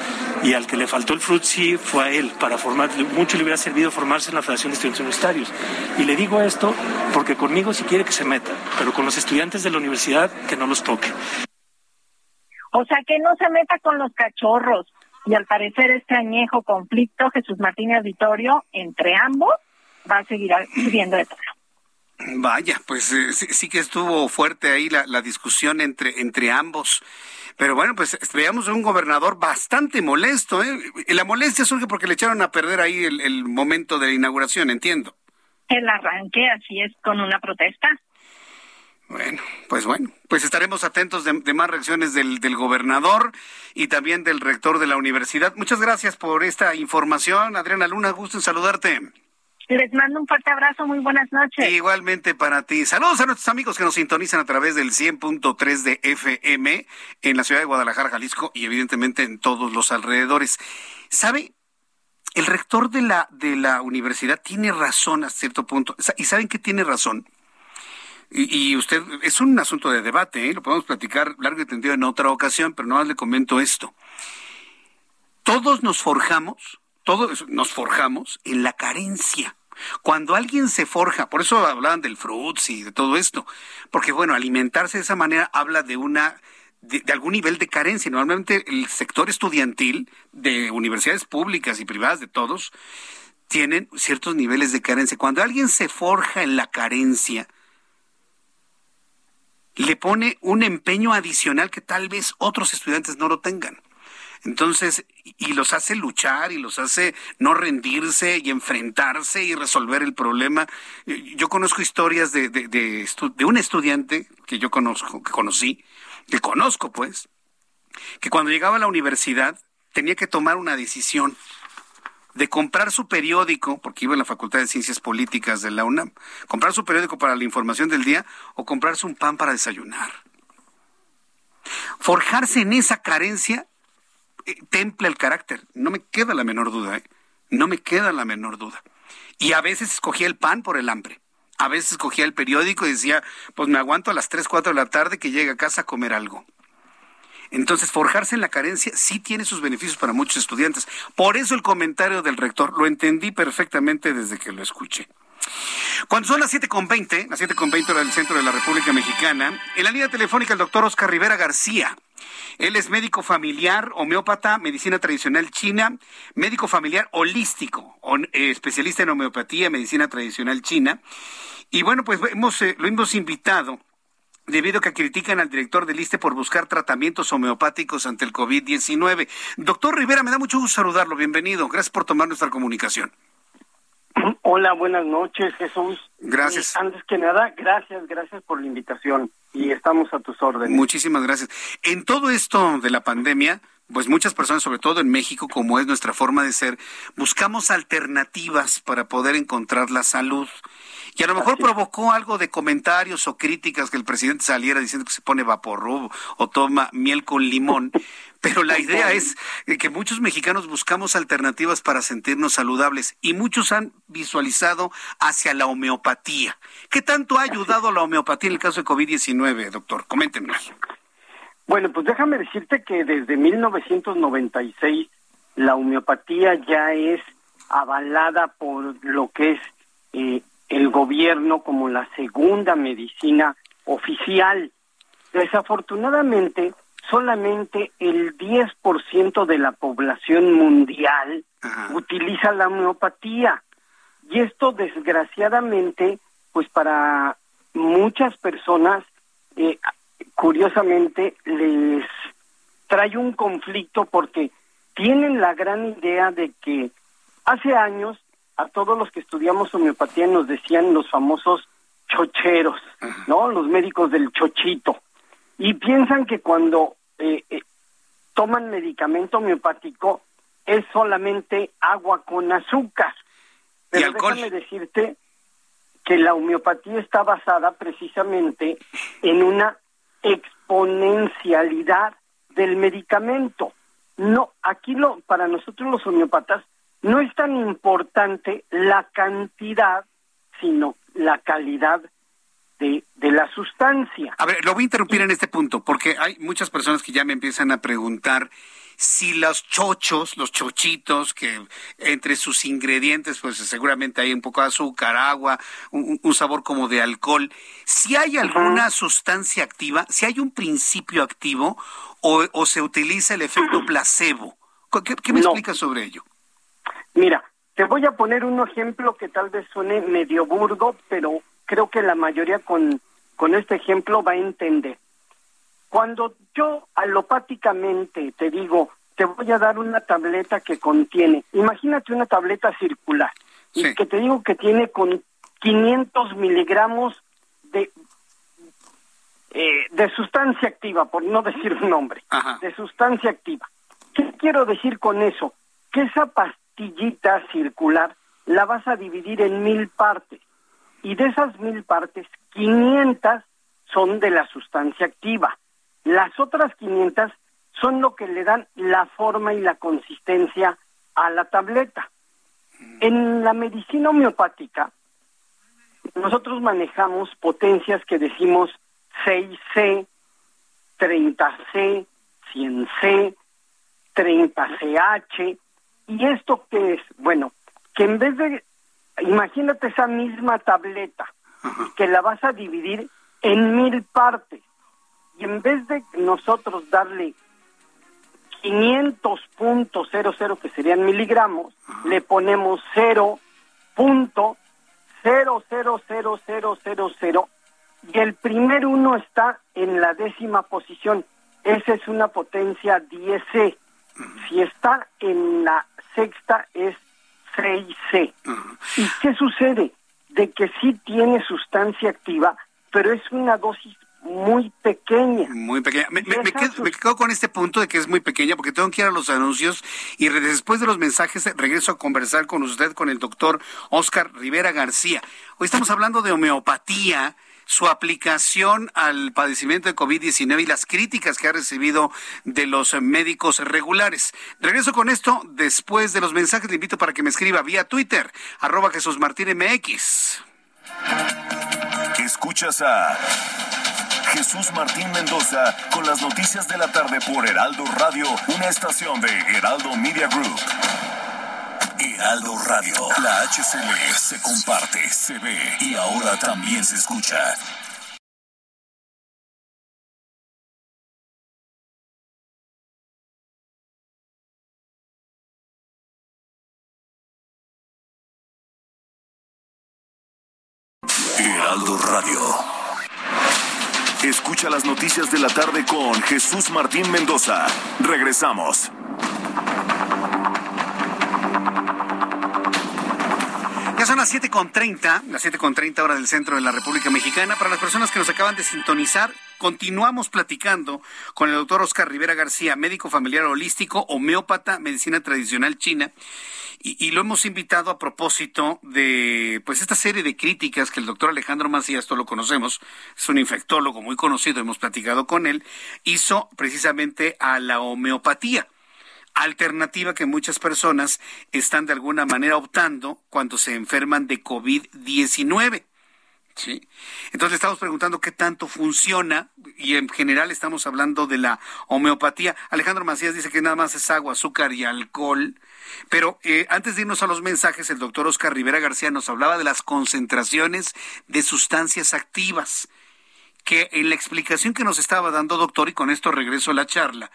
y al que le faltó el frutzi fue a él para formar, mucho le hubiera servido formarse en la Federación de Estudiantes Universitarios. Y le digo esto porque conmigo si quiere que se meta, pero con los estudiantes de la universidad que no los toque. O sea, que no se meta con los cachorros, y al parecer este añejo conflicto Jesús Martínez Vitorio entre ambos va a seguir subiendo de tono. Vaya, pues eh, sí, que estuvo fuerte ahí la, la, discusión entre, entre ambos. Pero bueno, pues veamos un gobernador bastante molesto. ¿eh? La molestia surge porque le echaron a perder ahí el, el momento de la inauguración, entiendo. El arranque, así es, con una protesta. Bueno, pues bueno, pues estaremos atentos de, más reacciones del, del, gobernador y también del rector de la universidad. Muchas gracias por esta información. Adriana Luna, gusto en saludarte. Les mando un fuerte abrazo, muy buenas noches. Igualmente para ti. Saludos a nuestros amigos que nos sintonizan a través del 100.3 de FM en la ciudad de Guadalajara, Jalisco y evidentemente en todos los alrededores. ¿Sabe? El rector de la, de la universidad tiene razón a cierto punto. ¿Y saben qué tiene razón? Y, usted, es un asunto de debate, ¿eh? lo podemos platicar largo y tendido en otra ocasión, pero nada más le comento esto. Todos nos forjamos, todos nos forjamos en la carencia. Cuando alguien se forja, por eso hablaban del fruits y de todo esto, porque bueno, alimentarse de esa manera habla de una de, algún nivel de carencia. Normalmente el sector estudiantil de universidades públicas y privadas de todos tienen ciertos niveles de carencia. Cuando alguien se forja en la carencia, le pone un empeño adicional que tal vez otros estudiantes no lo tengan. Entonces, y los hace luchar y los hace no rendirse y enfrentarse y resolver el problema. Yo conozco historias de, de, de, de un estudiante que yo conozco, que conocí, que conozco pues, que cuando llegaba a la universidad tenía que tomar una decisión de comprar su periódico, porque iba en la Facultad de Ciencias Políticas de la UNAM, comprar su periódico para la información del día o comprarse un pan para desayunar. Forjarse en esa carencia eh, templa el carácter, no me queda la menor duda, ¿eh? no me queda la menor duda. Y a veces escogía el pan por el hambre. A veces escogía el periódico y decía, pues me aguanto a las 3, 4 de la tarde que llegue a casa a comer algo. Entonces, forjarse en la carencia sí tiene sus beneficios para muchos estudiantes. Por eso el comentario del rector lo entendí perfectamente desde que lo escuché. Cuando son las 7.20, las 7.20 hora del centro de la República Mexicana, en la línea telefónica el doctor Oscar Rivera García. Él es médico familiar, homeópata, medicina tradicional china, médico familiar holístico, eh, especialista en homeopatía, medicina tradicional china. Y bueno, pues hemos, eh, lo hemos invitado debido a que critican al director del ISTE por buscar tratamientos homeopáticos ante el COVID-19. Doctor Rivera, me da mucho gusto saludarlo. Bienvenido. Gracias por tomar nuestra comunicación. <clears throat> Hola, buenas noches, Jesús. Gracias. Eh, antes que nada, gracias, gracias por la invitación y estamos a tus órdenes. Muchísimas gracias. En todo esto de la pandemia, pues muchas personas, sobre todo en México, como es nuestra forma de ser, buscamos alternativas para poder encontrar la salud. Y a lo mejor provocó algo de comentarios o críticas que el presidente saliera diciendo que se pone vaporru o toma miel con limón. <laughs> Pero la idea es que muchos mexicanos buscamos alternativas para sentirnos saludables y muchos han visualizado hacia la homeopatía. ¿Qué tanto ha ayudado la homeopatía en el caso de COVID-19, doctor? Coméntenos. Bueno, pues déjame decirte que desde 1996 la homeopatía ya es avalada por lo que es eh, el gobierno como la segunda medicina oficial. Desafortunadamente, solamente el 10% de la población mundial utiliza la homeopatía. Y esto, desgraciadamente, pues para muchas personas, eh, curiosamente, les trae un conflicto porque tienen la gran idea de que hace años a todos los que estudiamos homeopatía nos decían los famosos chocheros, ¿no? Los médicos del chochito. Y piensan que cuando eh, eh, toman medicamento homeopático es solamente agua con azúcar. Pero déjame decirte que la homeopatía está basada precisamente en una exponencialidad del medicamento. No, aquí lo, para nosotros los homeopatas no es tan importante la cantidad, sino la calidad de, de, la sustancia. A ver, lo voy a interrumpir en este punto, porque hay muchas personas que ya me empiezan a preguntar si los chochos, los chochitos, que entre sus ingredientes, pues seguramente hay un poco de azúcar, agua, un, sabor como de alcohol, si hay alguna sustancia activa, si hay un principio activo o, se utiliza el efecto <clears throat> placebo. ¿Qué, me explicas sobre ello? Mira, te voy a poner un ejemplo que tal vez suene medio burdo, pero creo que la mayoría con, con este ejemplo va a entender. Cuando yo alopáticamente te digo, te voy a dar una tableta que contiene, imagínate una tableta circular, y que te digo que tiene con 500 miligramos de, eh, de sustancia activa, por no decir un nombre, de sustancia activa. ¿Qué quiero decir con eso? Que esa circular la vas a dividir en mil partes y de esas mil partes, 500 son de la sustancia activa. Las otras 500 son lo que le dan la forma y la consistencia a la tableta. En la medicina homeopática, nosotros manejamos potencias que decimos 6C, 30C, 100C, 30CH. ¿Y esto qué es? Bueno, que en vez de, imagínate esa misma tableta, que la vas a dividir en mil partes y en vez de nosotros darle 500.00 que serían miligramos, le ponemos 0.000000 y el primer uno está en la décima posición. Esa es una potencia 10C. Si está en la sexta es 6C. ¿Y qué sucede? De que sí tiene sustancia activa, pero es una dosis muy pequeña. Muy pequeña. Me, quedo, con este punto de que es muy pequeña porque tengo que ir a los anuncios y después de los mensajes regreso a conversar con usted, con el doctor Oscar Rivera García. Hoy estamos hablando de homeopatía su aplicación al padecimiento de COVID-19 y las críticas que ha recibido de los médicos regulares. Regreso con esto después de los mensajes. Le invito para que me escriba vía Twitter, arroba Jesús Martín MX. Escuchas a Jesús Martín Mendoza con las noticias de la tarde por Heraldo Radio, una estación de Heraldo Media Group. Heraldo Radio, la HCL se comparte, se ve y ahora también se escucha. Heraldo Radio. Escucha las noticias de la tarde con Jesús Martín Mendoza. Regresamos. Son las 7.30, las 7.30 hora del centro de la República Mexicana. Para las personas que nos acaban de sintonizar, continuamos platicando con el doctor Oscar Rivera García, médico familiar holístico, homeópata, medicina tradicional china. Y, lo hemos invitado a propósito de pues esta serie de críticas que el doctor Alejandro Macías, esto lo conocemos, es un infectólogo muy conocido, hemos platicado con él, hizo precisamente a la homeopatía alternativa que muchas personas están de alguna manera optando cuando se enferman de COVID-19. ¿sí? Entonces estamos preguntando qué tanto funciona y en general estamos hablando de la homeopatía. Alejandro Macías dice que nada más es agua, azúcar y alcohol. Pero eh, antes de irnos a los mensajes, el doctor Oscar Rivera García nos hablaba de las concentraciones de sustancias activas, que en la explicación que nos estaba dando, doctor, y con esto regreso a la charla,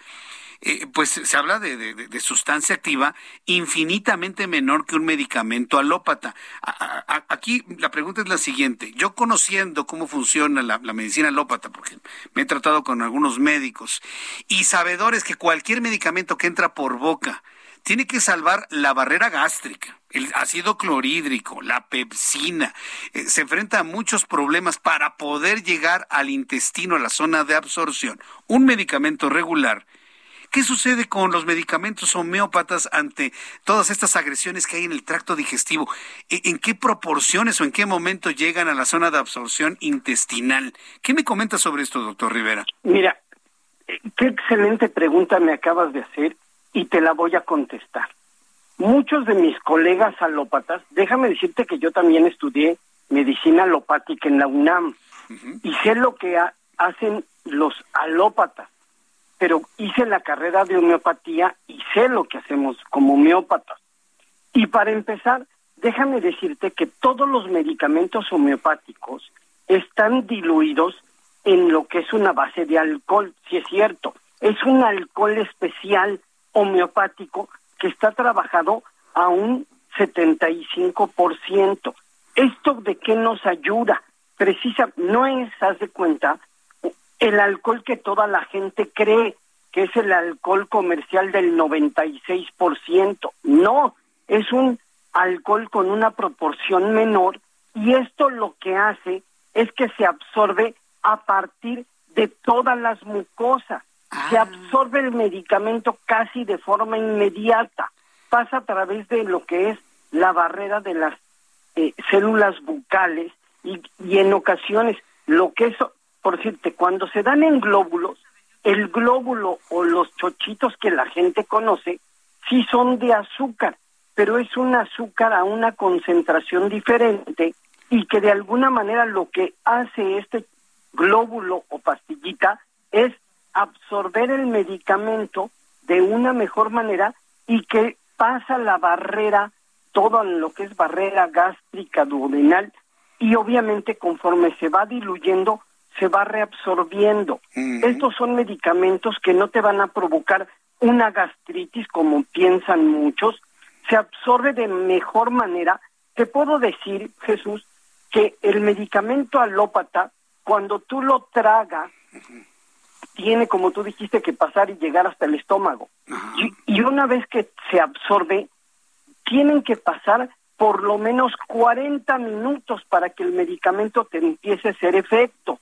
eh, pues se habla de, sustancia activa infinitamente menor que un medicamento alópata. aquí la pregunta es la siguiente. Yo conociendo cómo funciona la, medicina alópata, porque me he tratado con algunos médicos, y sabedores que cualquier medicamento que entra por boca tiene que salvar la barrera gástrica, el ácido clorhídrico, la pepsina. Eh, se enfrenta a muchos problemas para poder llegar al intestino, a la zona de absorción. Un medicamento regular ¿Qué sucede con los medicamentos homeópatas ante todas estas agresiones que hay en el tracto digestivo? ¿E, ¿En qué proporciones o en qué momento llegan a la zona de absorción intestinal? ¿Qué me comenta sobre esto, doctor Rivera? Mira, eh, qué excelente pregunta me acabas de hacer y te la voy a contestar. Muchos de mis colegas alópatas, déjame decirte que yo también estudié medicina alopática en la UNAM y sé lo que hacen los alópatas pero hice la carrera de homeopatía y sé lo que hacemos como homeópatas. Y para empezar, déjame decirte que todos los medicamentos homeopáticos están diluidos en lo que es una base de alcohol, si es cierto. Es un alcohol especial homeopático que está trabajado a un 75%. ¿Esto de qué nos ayuda? Precisa, no es, haz de cuenta, el alcohol que toda la gente cree que es el alcohol comercial del 96%. No, es un alcohol con una proporción menor y esto lo que hace es que se absorbe a partir de todas las mucosas. Se ah. absorbe el medicamento casi de forma inmediata. Pasa a través de lo que es la barrera de las eh, células bucales y, y en ocasiones lo que es por decirte, cuando se dan en glóbulos, el glóbulo o los chochitos que la gente conoce sí son de azúcar, pero es un azúcar a una concentración diferente y que de alguna manera lo que hace este glóbulo o pastillita es absorber el medicamento de una mejor manera y que pasa la barrera, todo lo que es barrera gástrica duodenal y obviamente conforme se va diluyendo se va reabsorbiendo. Estos son medicamentos que no te van a provocar una gastritis como piensan muchos, se absorbe de mejor manera. Te puedo decir, Jesús, que el medicamento alópata, cuando tú lo tragas, tiene, como tú dijiste, que pasar y llegar hasta el estómago. Y, y, una vez que se absorbe, tienen que pasar por lo menos 40 minutos para que el medicamento te empiece a hacer efecto.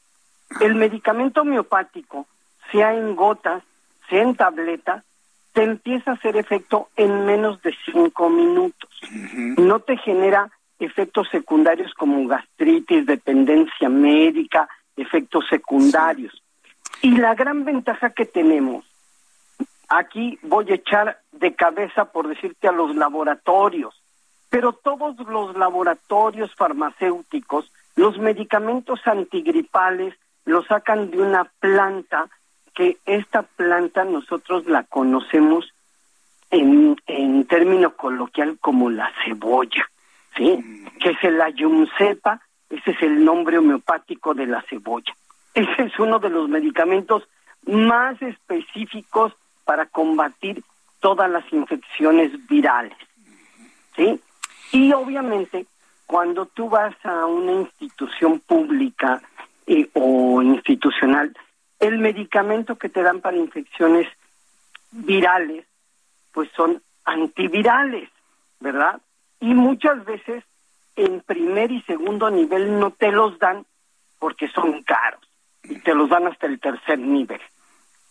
El medicamento homeopático, sea en gotas, sea en tabletas, te empieza a hacer efecto en menos de cinco minutos. No te genera efectos secundarios como gastritis, dependencia médica, efectos secundarios. Y la gran ventaja que tenemos, aquí voy a echar de cabeza por decirte a los laboratorios, pero todos los laboratorios farmacéuticos, los medicamentos antigripales, lo sacan de una planta que esta planta nosotros la conocemos en, en término coloquial como la cebolla, ¿sí? Que es el ayumcepa, ese es el nombre homeopático de la cebolla. Ese es uno de los medicamentos más específicos para combatir todas las infecciones virales, ¿sí? Y obviamente, cuando tú vas a una institución pública o institucional, el medicamento que te dan para infecciones virales, pues son antivirales, ¿verdad? Y muchas veces en primer y segundo nivel no te los dan porque son caros. y te los dan hasta el tercer nivel.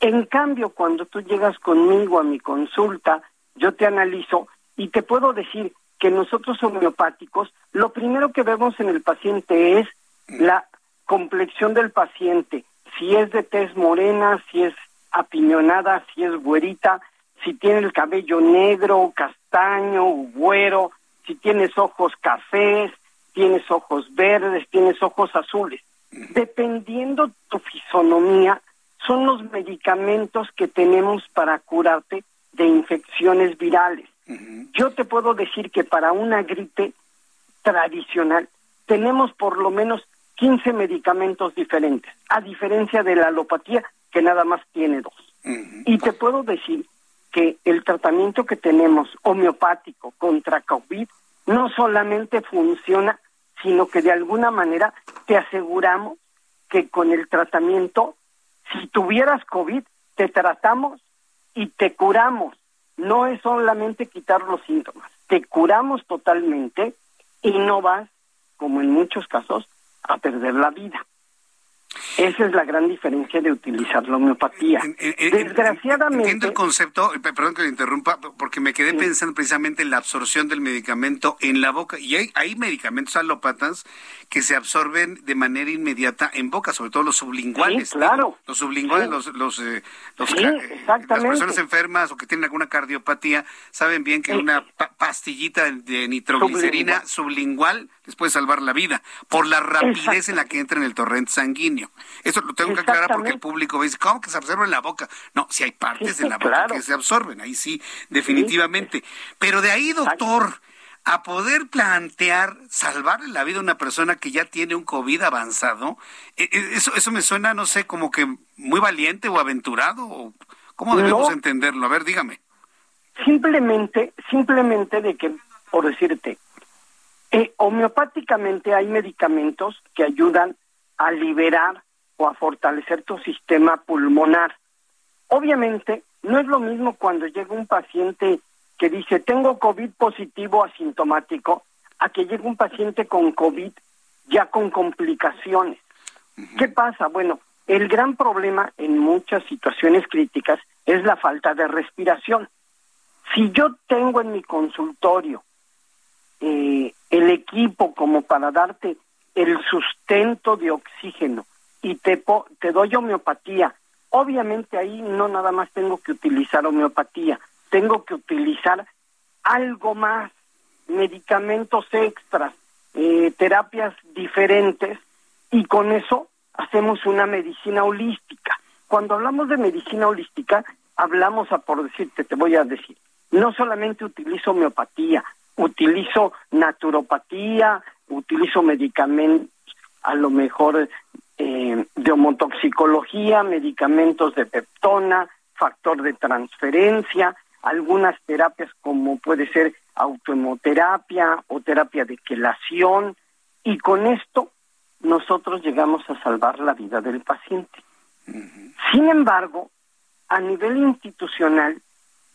En cambio, cuando tú llegas conmigo a mi consulta, yo te analizo y te puedo decir que nosotros homeopáticos, lo primero que vemos en el paciente es la complexión del paciente, si es de tez morena, si es apiñonada, si es güerita, si tiene el cabello negro, castaño, güero, si tienes ojos cafés, tienes ojos verdes, tienes ojos azules. Dependiendo tu fisonomía, son los medicamentos que tenemos para curarte de infecciones virales. Yo te puedo decir que para una gripe tradicional tenemos por lo menos 15 medicamentos diferentes, a diferencia de la alopatía que nada más tiene dos. Y te puedo decir que el tratamiento que tenemos homeopático contra COVID no solamente funciona, sino que de alguna manera te aseguramos que con el tratamiento, si tuvieras COVID, te tratamos y te curamos. No es solamente quitar los síntomas, te curamos totalmente y no vas, como en muchos casos, a perder la vida. Esa es la gran diferencia de utilizar la homeopatía. Desgraciadamente. Entiendo el concepto, perdón que le interrumpa, porque me quedé pensando precisamente en la absorción del medicamento en la boca. Y hay, hay medicamentos alópatas que se absorben de manera inmediata en boca, sobre todo los sublinguales. claro. Los sublinguales, los, los, eh, los las personas enfermas o que tienen alguna cardiopatía saben bien que una pastillita de nitroglicerina sublingual. Les puede salvar la vida por la rapidez en la que entra en el torrente sanguíneo. Eso lo tengo que aclarar porque el público dice, ¿cómo que se absorbe en la boca? No, si hay partes de la boca que se absorben, ahí sí, definitivamente. Pero de ahí, doctor, a poder plantear salvarle la vida a una persona que ya tiene un COVID avanzado, e, e, eso, eso me suena, no sé, como que muy valiente o aventurado, o ¿cómo debemos entenderlo? A ver, dígame. Simplemente, simplemente de que, por decirte, eh, homeopáticamente hay medicamentos que ayudan a liberar o a fortalecer tu sistema pulmonar. Obviamente, no es lo mismo cuando llega un paciente que dice, tengo COVID positivo asintomático, a que llegue un paciente con COVID ya con complicaciones. ¿Qué pasa? Bueno, el gran problema en muchas situaciones críticas es la falta de respiración. Si yo tengo en mi consultorio eh, el equipo como para darte el sustento de oxígeno y te, te doy homeopatía, obviamente ahí no nada más tengo que utilizar homeopatía, tengo que utilizar algo más, medicamentos extras, eh, terapias diferentes, y con eso hacemos una medicina holística. Cuando hablamos de medicina holística, hablamos a por decirte, te voy a decir, no solamente utilizo homeopatía, utilizo naturopatía, utilizo medicamentos, a lo mejor eh, de homotoxicología, medicamentos de peptona, factor de transferencia, algunas terapias como puede ser autohemoterapia o terapia de quelación y con esto nosotros llegamos a salvar la vida del paciente. Sin embargo, a nivel institucional,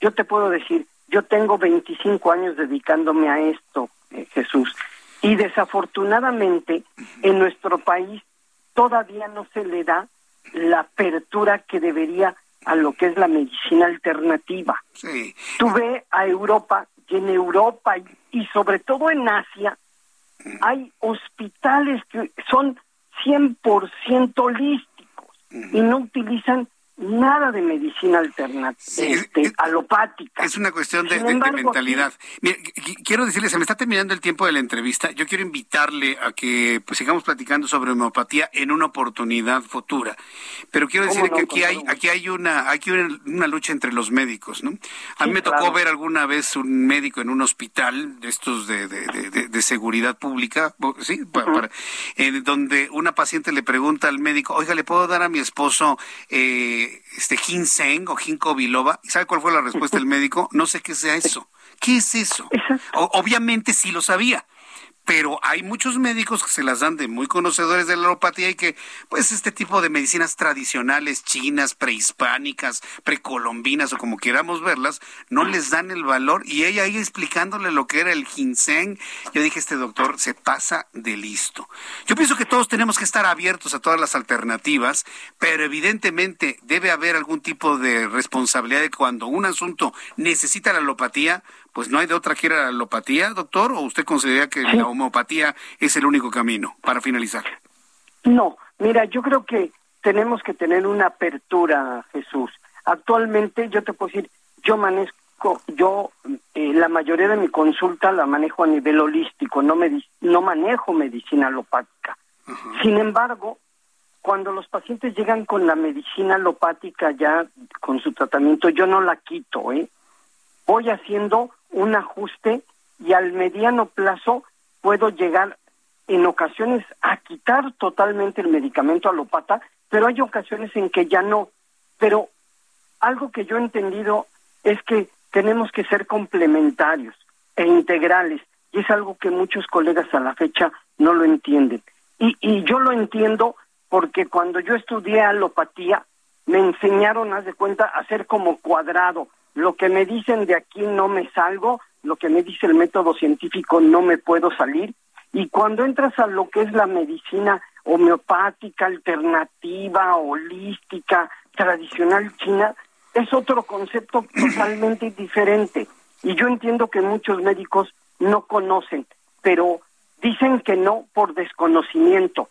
yo te puedo decir, yo tengo 25 años dedicándome a esto, eh, Jesús, y desafortunadamente en nuestro país todavía no se le da la apertura que debería a lo que es la medicina alternativa. Sí. Tú ve a Europa y en Europa y, sobre todo en Asia hay hospitales que son 100% holísticos y no utilizan nada de medicina alternativa, este, alopática. Es una cuestión de, mentalidad. quiero decirles, se me está terminando el tiempo de la entrevista. Yo quiero invitarle a que pues, sigamos platicando sobre homeopatía en una oportunidad futura. Pero quiero decir que aquí hay, aquí hay una, aquí una lucha entre los médicos, ¿no? A mí me tocó ver alguna vez un médico en un hospital de estos de, de, seguridad pública, sí, en donde una paciente le pregunta al médico, oiga, ¿le puedo dar a mi esposo eh, este ginseng o ginkgo biloba. ¿Y sabe cuál fue la respuesta del <laughs> médico? No sé qué sea eso. ¿Qué es eso? obviamente sí lo sabía, pero hay muchos médicos que se las dan de muy conocedores de la alopatía y que, pues, este tipo de medicinas tradicionales, chinas, prehispánicas, precolombinas o como queramos verlas, no les dan el valor. Y ella ahí explicándole lo que era el ginseng, yo dije, este doctor se pasa de listo. Yo pienso que todos tenemos que estar abiertos a todas las alternativas, pero evidentemente debe haber algún tipo de responsabilidad de cuando un asunto necesita la alopatía, pues no hay de otra que ir a la alopatía, doctor, o usted considera que la homeopatía es el único camino para finalizar. No, mira, yo creo que tenemos que tener una apertura, Jesús. Actualmente yo te puedo decir, yo manejo, yo eh, la mayoría de mi consulta la manejo a nivel holístico, no, me, no manejo medicina alopática. Sin embargo, cuando los pacientes llegan con la medicina alopática ya con su tratamiento, yo no la quito, ¿eh? Voy haciendo un ajuste y al mediano plazo puedo llegar en ocasiones a quitar totalmente el medicamento alopata, pero hay ocasiones en que ya no. Pero algo que yo he entendido es que tenemos que ser complementarios e integrales, y es algo que muchos colegas a la fecha no lo entienden. Y, yo lo entiendo porque cuando yo estudié alopatía, me enseñaron, haz de cuenta, a hacer como cuadrado. Lo que me dicen de aquí no me salgo, lo que me dice el método científico no me puedo salir. Y cuando entras a lo que es la medicina homeopática, alternativa, holística, tradicional china, es otro concepto <clears throat> totalmente diferente. Y yo entiendo que muchos médicos no conocen, pero dicen que no por desconocimiento.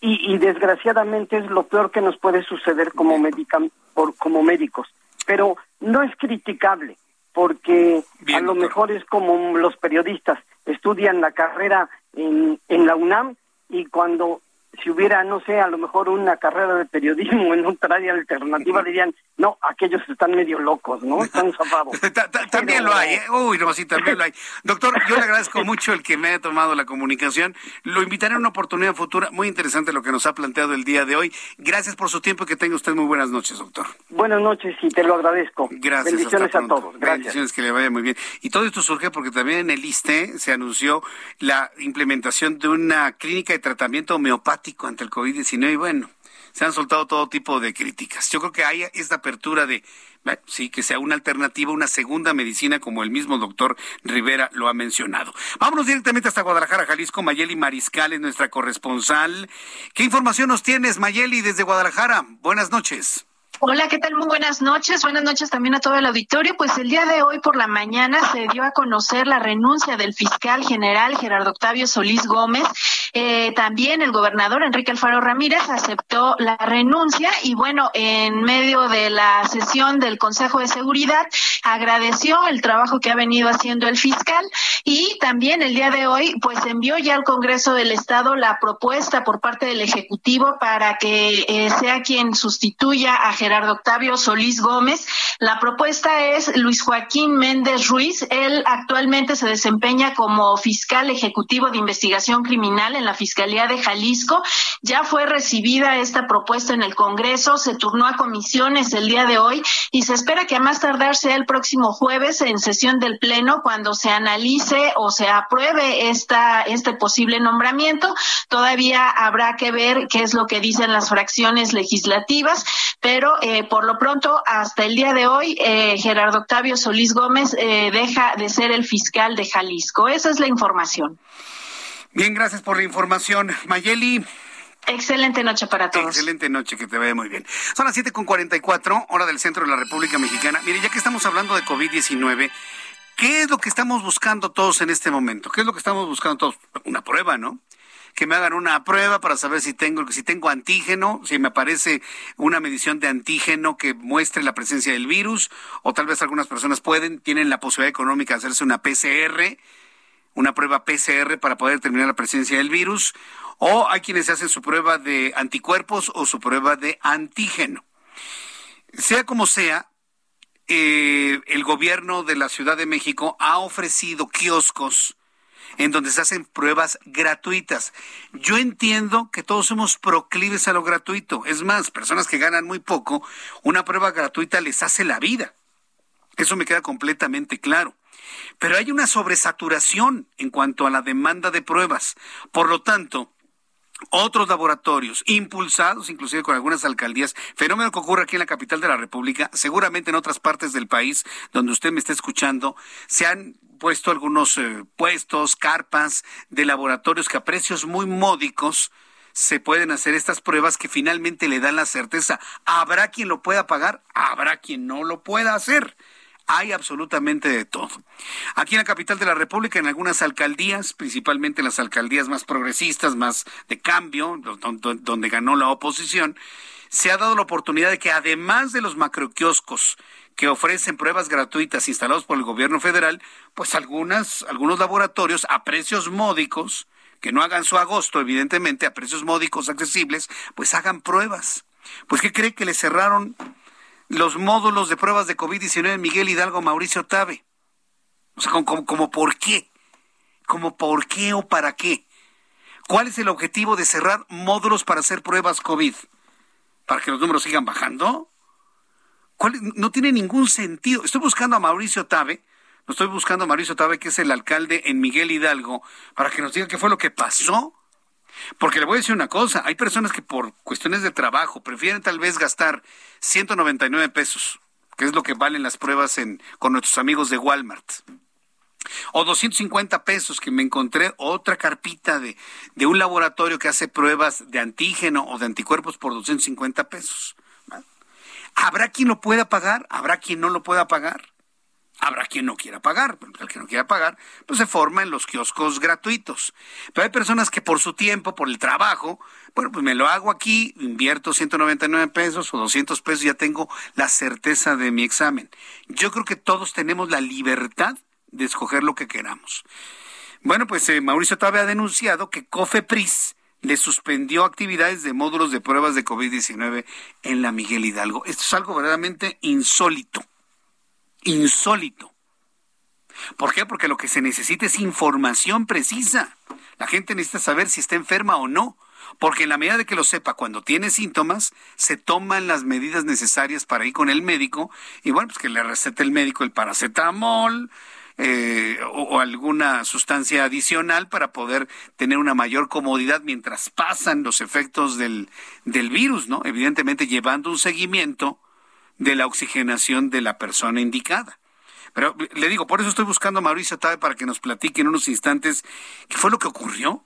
Y, y desgraciadamente es lo peor que nos puede suceder como, por, como médicos. Pero no es criticable porque a lo mejor es como los periodistas estudian la carrera en, en la UNAM y cuando si hubiera, no sé, a lo mejor una carrera de periodismo en otra área alternativa, dirían, no, aquellos están medio locos, ¿no? Están <laughs> zafados. también lo hay, ¿eh? Uy, no, sí, también lo hay. Doctor, yo le agradezco <laughs> mucho el que me haya tomado la comunicación. Lo invitaré a una oportunidad futura. Muy interesante lo que nos ha planteado el día de hoy. Gracias por su tiempo y que tenga usted muy buenas noches, doctor. Buenas noches y te lo agradezco. Gracias. Bendiciones a todos. Gracias. Bendiciones, que le vaya muy bien. Y todo esto surge porque también en el ISTE se anunció la implementación de una clínica de tratamiento homeopático ante el COVID-19 y bueno, se han soltado todo tipo de críticas. Yo creo que hay esta apertura de, sí, que sea una alternativa, una segunda medicina, como el mismo doctor Rivera lo ha mencionado. Vámonos directamente hasta Guadalajara, Jalisco. Mayeli Mariscal es nuestra corresponsal. ¿Qué información nos tienes, Mayeli, desde Guadalajara? Buenas noches. Hola, ¿qué tal? Muy buenas noches. Buenas noches también a todo el auditorio. Pues el día de hoy por la mañana se dio a conocer la renuncia del fiscal general Gerardo Octavio Solís Gómez. Eh, también el gobernador Enrique Alfaro Ramírez aceptó la renuncia y bueno, en medio de la sesión del Consejo de Seguridad agradeció el trabajo que ha venido haciendo el fiscal y también el día de hoy pues envió ya al Congreso del Estado la propuesta por parte del Ejecutivo para que eh, sea quien sustituya a Gerardo Octavio Solís Gómez. La propuesta es Luis Joaquín Méndez Ruiz. Él actualmente se desempeña como fiscal ejecutivo de investigación criminal en la Fiscalía de Jalisco. Ya fue recibida esta propuesta en el Congreso, se turnó a comisiones el día de hoy y se espera que a más tardar sea el próximo jueves en sesión del Pleno cuando se analice o se apruebe esta, este posible nombramiento. Todavía habrá que ver qué es lo que dicen las fracciones legislativas, pero eh, por lo pronto, hasta el día de hoy, eh, Gerardo Octavio Solís Gómez eh, deja de ser el fiscal de Jalisco. Esa es la información. Bien, gracias por la información. Mayeli. Excelente noche para todos. Excelente noche, que te vaya muy bien. Son las 7.44, hora del centro de la República Mexicana. Mire, ya que estamos hablando de COVID-19, ¿qué es lo que estamos buscando todos en este momento? ¿Qué es lo que estamos buscando todos? Una prueba, ¿no? que me hagan una prueba para saber si tengo, si tengo antígeno, si me aparece una medición de antígeno que muestre la presencia del virus, o tal vez algunas personas pueden, tienen la posibilidad económica de hacerse una PCR, una prueba PCR para poder determinar la presencia del virus, o hay quienes hacen su prueba de anticuerpos o su prueba de antígeno. Sea como sea, eh, el gobierno de la Ciudad de México ha ofrecido kioscos en donde se hacen pruebas gratuitas. Yo entiendo que todos somos proclives a lo gratuito. Es más, personas que ganan muy poco, una prueba gratuita les hace la vida. Eso me queda completamente claro. Pero hay una sobresaturación en cuanto a la demanda de pruebas. Por lo tanto, otros laboratorios impulsados inclusive con algunas alcaldías, fenómeno que ocurre aquí en la capital de la República, seguramente en otras partes del país donde usted me está escuchando, se han puesto algunos eh, puestos, carpas de laboratorios que a precios muy módicos se pueden hacer estas pruebas que finalmente le dan la certeza. Habrá quien lo pueda pagar, habrá quien no lo pueda hacer hay absolutamente de todo. Aquí en la capital de la República, en algunas alcaldías, principalmente en las alcaldías más progresistas, más de cambio, donde ganó la oposición, se ha dado la oportunidad de que además de los macroquioscos que ofrecen pruebas gratuitas instalados por el gobierno federal, pues algunas, algunos laboratorios a precios módicos, que no hagan su agosto, evidentemente, a precios módicos accesibles, pues hagan pruebas. Pues, ¿qué cree que le cerraron los módulos de pruebas de COVID-19 en Miguel Hidalgo, Mauricio Tabe. O sea, como, como, por qué. Como por qué o para qué. ¿Cuál es el objetivo de cerrar módulos para hacer pruebas COVID? ¿Para que los números sigan bajando? No tiene ningún sentido. Estoy buscando a Mauricio Tabe, lo estoy buscando a Mauricio Tabe, que es el alcalde en Miguel Hidalgo, para que nos diga qué fue lo que pasó. Porque le voy a decir una cosa, hay personas que por cuestiones de trabajo prefieren tal vez gastar 199 pesos, que es lo que valen las pruebas con nuestros amigos de Walmart. O 250 pesos que me encontré otra carpita de un laboratorio que hace pruebas de antígeno o de anticuerpos por 250 pesos. ¿Habrá quien lo pueda pagar? ¿Habrá quien no lo pueda pagar? Habrá quien no quiera pagar, el que no quiera pagar, pues se forma en los kioscos gratuitos. Pero hay personas que por su tiempo, por el trabajo, bueno, pues me lo hago aquí, invierto 199 pesos o 200 pesos, ya tengo la certeza de mi examen. Yo creo que todos tenemos la libertad de escoger lo que queramos. Bueno, pues eh, Mauricio Tabe ha denunciado que COFEPRIS le suspendió actividades de módulos de pruebas de COVID-19 en la Miguel Hidalgo. Esto es algo verdaderamente insólito insólito. ¿Por qué? Porque lo que se necesita es información precisa. La gente necesita saber si está enferma o no. Porque en la medida de que lo sepa cuando tiene síntomas, se toman las medidas necesarias para ir con el médico y bueno, pues que le recete el médico el paracetamol eh, o, alguna sustancia adicional para poder tener una mayor comodidad mientras pasan los efectos del, del virus, ¿no? Evidentemente llevando un seguimiento de la oxigenación de la persona indicada. Pero le digo, por eso estoy buscando a Mauricio Tabe para que nos platique en unos instantes qué fue lo que ocurrió,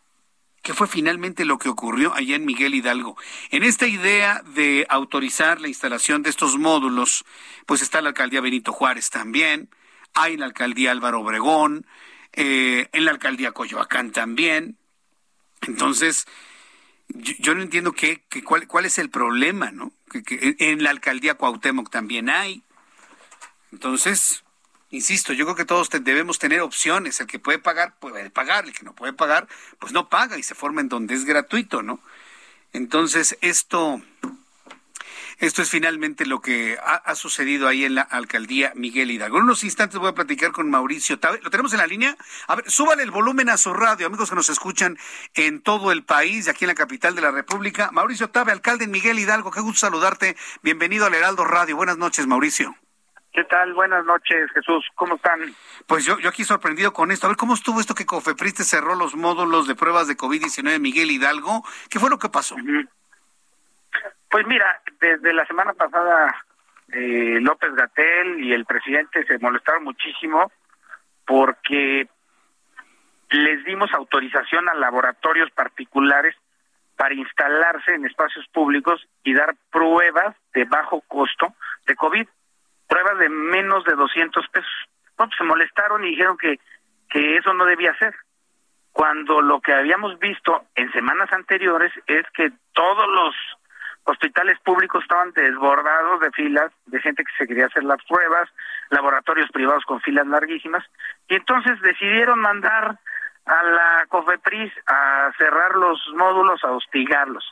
qué fue finalmente lo que ocurrió allá en Miguel Hidalgo. En esta idea de autorizar la instalación de estos módulos, pues está la alcaldía Benito Juárez también, hay la alcaldía Álvaro Obregón, eh, en la alcaldía Coyoacán también. Entonces, yo, no entiendo qué, cuál, cuál es el problema, ¿no? que, en la alcaldía Cuauhtémoc también hay. Entonces, insisto, yo creo que todos debemos tener opciones. El que puede pagar, puede pagar. El que no puede pagar, pues no paga y se forma en donde es gratuito, ¿no? Entonces, esto, esto es finalmente lo que ha, sucedido ahí en la alcaldía Miguel Hidalgo. En unos instantes voy a platicar con Mauricio Tabe. ¿Lo tenemos en la línea? A ver, súbale el volumen a su radio, amigos que nos escuchan en todo el país, aquí en la capital de la República. Mauricio Tabe, alcalde en Miguel Hidalgo, qué gusto saludarte. Bienvenido al Heraldo Radio. Buenas noches, Mauricio. ¿Qué tal? Buenas noches, Jesús. ¿Cómo están? Pues yo, yo aquí sorprendido con esto. A ver, ¿cómo estuvo esto que Cofepris cerró los módulos de pruebas de COVID-19 en Miguel Hidalgo? ¿Qué fue lo que pasó? Pues mira, desde la semana pasada eh, López Gatel y el presidente se molestaron muchísimo porque les dimos autorización a laboratorios particulares para instalarse en espacios públicos y dar pruebas de bajo costo de COVID, pruebas de menos de 200 pesos. pues se molestaron y dijeron que, que eso no debía ser. Cuando lo que habíamos visto en semanas anteriores es que todos los hospitales públicos estaban desbordados de filas de gente que se quería hacer las pruebas, laboratorios privados con filas larguísimas, y entonces decidieron mandar a la COFEPRIS a cerrar los módulos, a hostigarlos.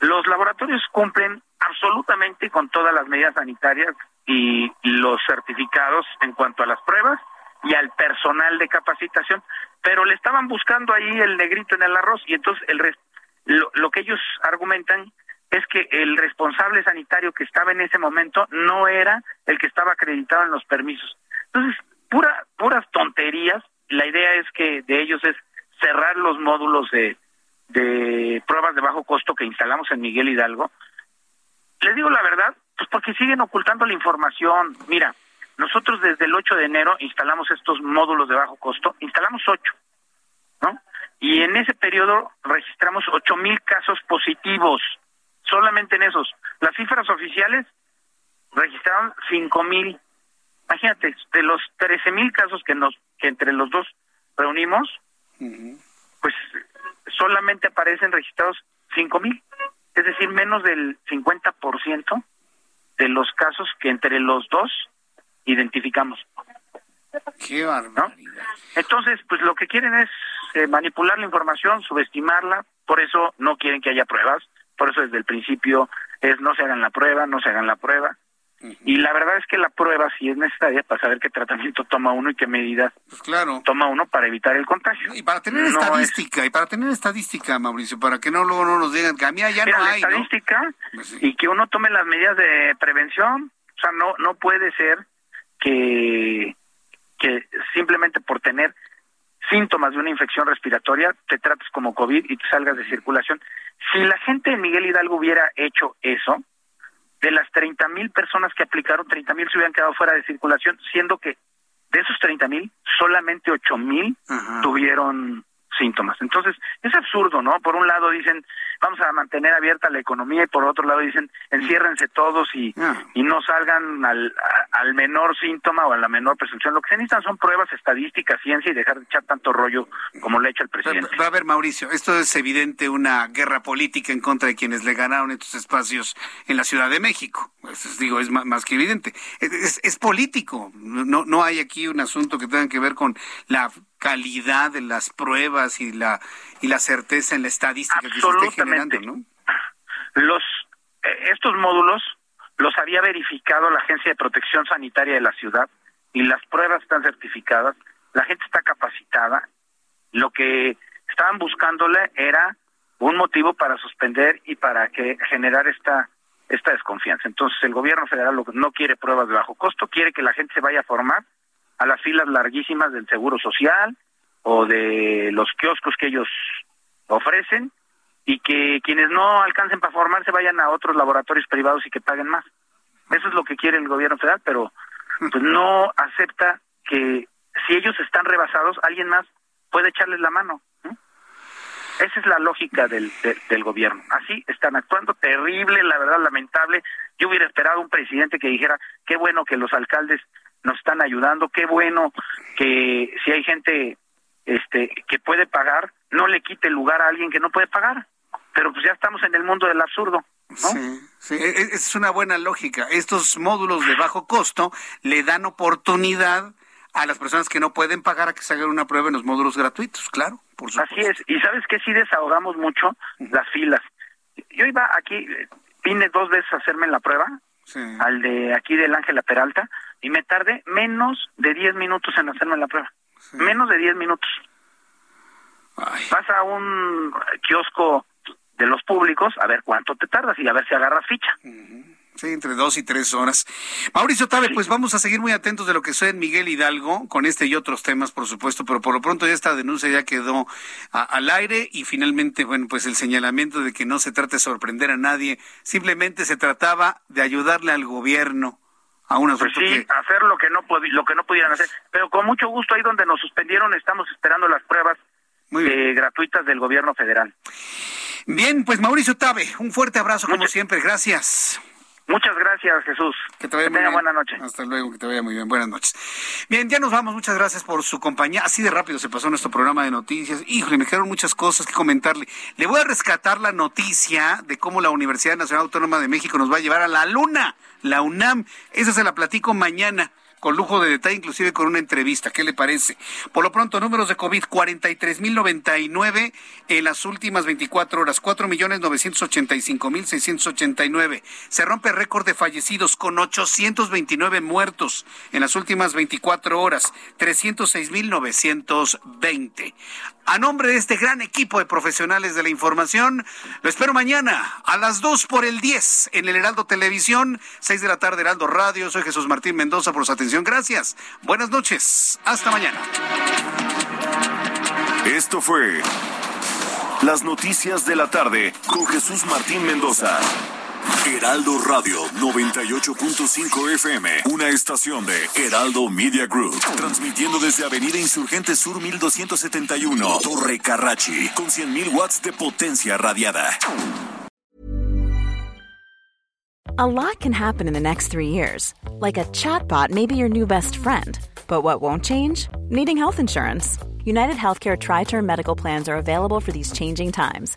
Los laboratorios cumplen absolutamente con todas las medidas sanitarias y los certificados en cuanto a las pruebas y al personal de capacitación, pero le estaban buscando ahí el negrito en el arroz y entonces el lo, lo que ellos argumentan es que el responsable sanitario que estaba en ese momento no era el que estaba acreditado en los permisos. Entonces, pura, puras tonterías. La idea es que de ellos es cerrar los módulos de, de pruebas de bajo costo que instalamos en Miguel Hidalgo. Les digo la verdad, pues porque siguen ocultando la información. Mira, nosotros desde el 8 de enero instalamos estos módulos de bajo costo, instalamos 8, ¿no? Y en ese periodo registramos 8 mil casos positivos, solamente en esos. Las cifras oficiales registraron 5 mil. Imagínate, de los 13 mil casos que, nos, que entre los dos reunimos, pues solamente aparecen registrados 5 mil, es decir, menos del 50% de los casos que entre los dos identificamos. Qué barbaridad. Entonces, pues lo que quieren es eh, manipular la información, subestimarla, por eso no quieren que haya pruebas, por eso desde el principio es no se hagan la prueba, no se hagan la prueba. Y la verdad es que la prueba sí es necesaria para saber qué tratamiento toma uno y qué medidas pues claro. toma uno para evitar el contagio. Y para tener estadística, y para tener estadística, Mauricio, para que no luego no nos digan que a mí ya no hay. estadística pues y que uno tome las medidas de prevención. O sea, no, no puede ser que, que simplemente por tener síntomas de una infección respiratoria te trates como COVID y te salgas de circulación. Si la gente de Miguel Hidalgo hubiera hecho eso, de las 30 mil personas que aplicaron, 30 mil se hubieran quedado fuera de circulación, siendo que de esos 30 mil, solamente 8 mil tuvieron síntomas. Entonces, es absurdo, ¿no? Por un lado dicen, vamos a mantener abierta la economía y por otro lado dicen, enciérrense todos y, y no salgan al, al menor síntoma o a la menor presunción. Lo que se necesitan son pruebas estadísticas, ciencia y dejar de echar tanto rollo como le ha hecho el presidente. Va a ver, Mauricio, esto es evidente una guerra política en contra de quienes le ganaron estos espacios en la Ciudad de México. Pues, digo, es más, que evidente. Es, es político. No, no hay aquí un asunto que tenga que ver con la calidad de las pruebas y la y la certeza en la estadística que se esté generando, ¿no? Los eh, estos módulos los había verificado la Agencia de Protección Sanitaria de la ciudad y las pruebas están certificadas, la gente está capacitada. Lo que estaban buscándole era un motivo para suspender y para que generar esta esta desconfianza. Entonces, el gobierno federal no quiere pruebas de bajo costo, quiere que la gente se vaya a formar a las filas larguísimas del Seguro Social o de los kioscos que ellos ofrecen y que quienes no alcancen para formarse vayan a otros laboratorios privados y que paguen más. Eso es lo que quiere el gobierno federal, pero pues no acepta que si ellos están rebasados, alguien más puede echarles la mano. Esa es la lógica del, del gobierno. Así están actuando, terrible, la verdad, lamentable. Yo hubiera esperado un presidente que dijera, qué bueno que los alcaldes nos están ayudando, qué bueno que si hay gente este que puede pagar, no le quite lugar a alguien que no puede pagar. Pero pues ya estamos en el mundo del absurdo. ¿no? Sí, sí, e, e, es una buena lógica. Estos módulos de bajo costo le dan oportunidad a las personas que no pueden pagar a que se hagan una prueba en los módulos gratuitos, claro, por supuesto. Así es, y sabes que sí desahogamos mucho las filas. Yo iba aquí, vine dos veces a hacerme la prueba, al de aquí del Ángela Peralta, y me tardé menos de 10 minutos en hacerme la prueba. Menos de 10 minutos. Vas a un kiosco de los públicos a ver cuánto te tardas y a ver si agarras ficha. Sí, entre dos y tres horas. Mauricio Tabe, pues vamos a seguir muy atentos de lo que sucede en Miguel Hidalgo, con este y otros temas, por supuesto, pero por lo pronto ya esta denuncia ya quedó al aire y finalmente, bueno, pues el señalamiento de que no se trate de sorprender a nadie, simplemente se trataba de ayudarle al gobierno a una pues sí, hacer lo que no lo que no pudieran hacer, pero con mucho gusto ahí donde nos suspendieron estamos esperando las pruebas eh, gratuitas del gobierno federal. Bien, pues Mauricio Tabe, un fuerte abrazo como siempre, gracias. Muchas gracias, Jesús. Que te vaya muy bien. Buena noche. Hasta luego, que te vaya muy bien. Buenas noches. Bien, ya nos vamos. Muchas gracias por su compañía. Así de rápido se pasó nuestro programa de noticias. Híjole, me quedaron muchas cosas que comentarle. Le voy a rescatar la noticia de cómo la Universidad Nacional Autónoma de México nos va a llevar a la luna, la UNAM. Esa se la platico mañana con lujo de detalle, inclusive con una entrevista. ¿Qué le parece? Por lo pronto, números de COVID, 43.099 en las últimas 24 horas, 4.985.689. Se rompe récord de fallecidos con 829 muertos en las últimas 24 horas, 306.920. A nombre de este gran equipo de profesionales de la información, lo espero mañana a las 2 por el 10 en el Heraldo Televisión, 6 de la tarde Heraldo Radio. Soy Jesús Martín Mendoza por su atención. Gracias. Buenas noches. Hasta mañana. Esto fue Las Noticias de la Tarde con Jesús Martín Mendoza. Heraldo Radio 98.5 FM, una estación de Heraldo Media Group, transmitiendo desde Avenida Insurgente Sur 1271, Torre Carrachi, con 100.000 watts de potencia radiada. A lot can happen in the next three years, like a chatbot may be your new best friend. But what won't change? Needing health insurance. United Healthcare Tri Term Medical Plans are available for these changing times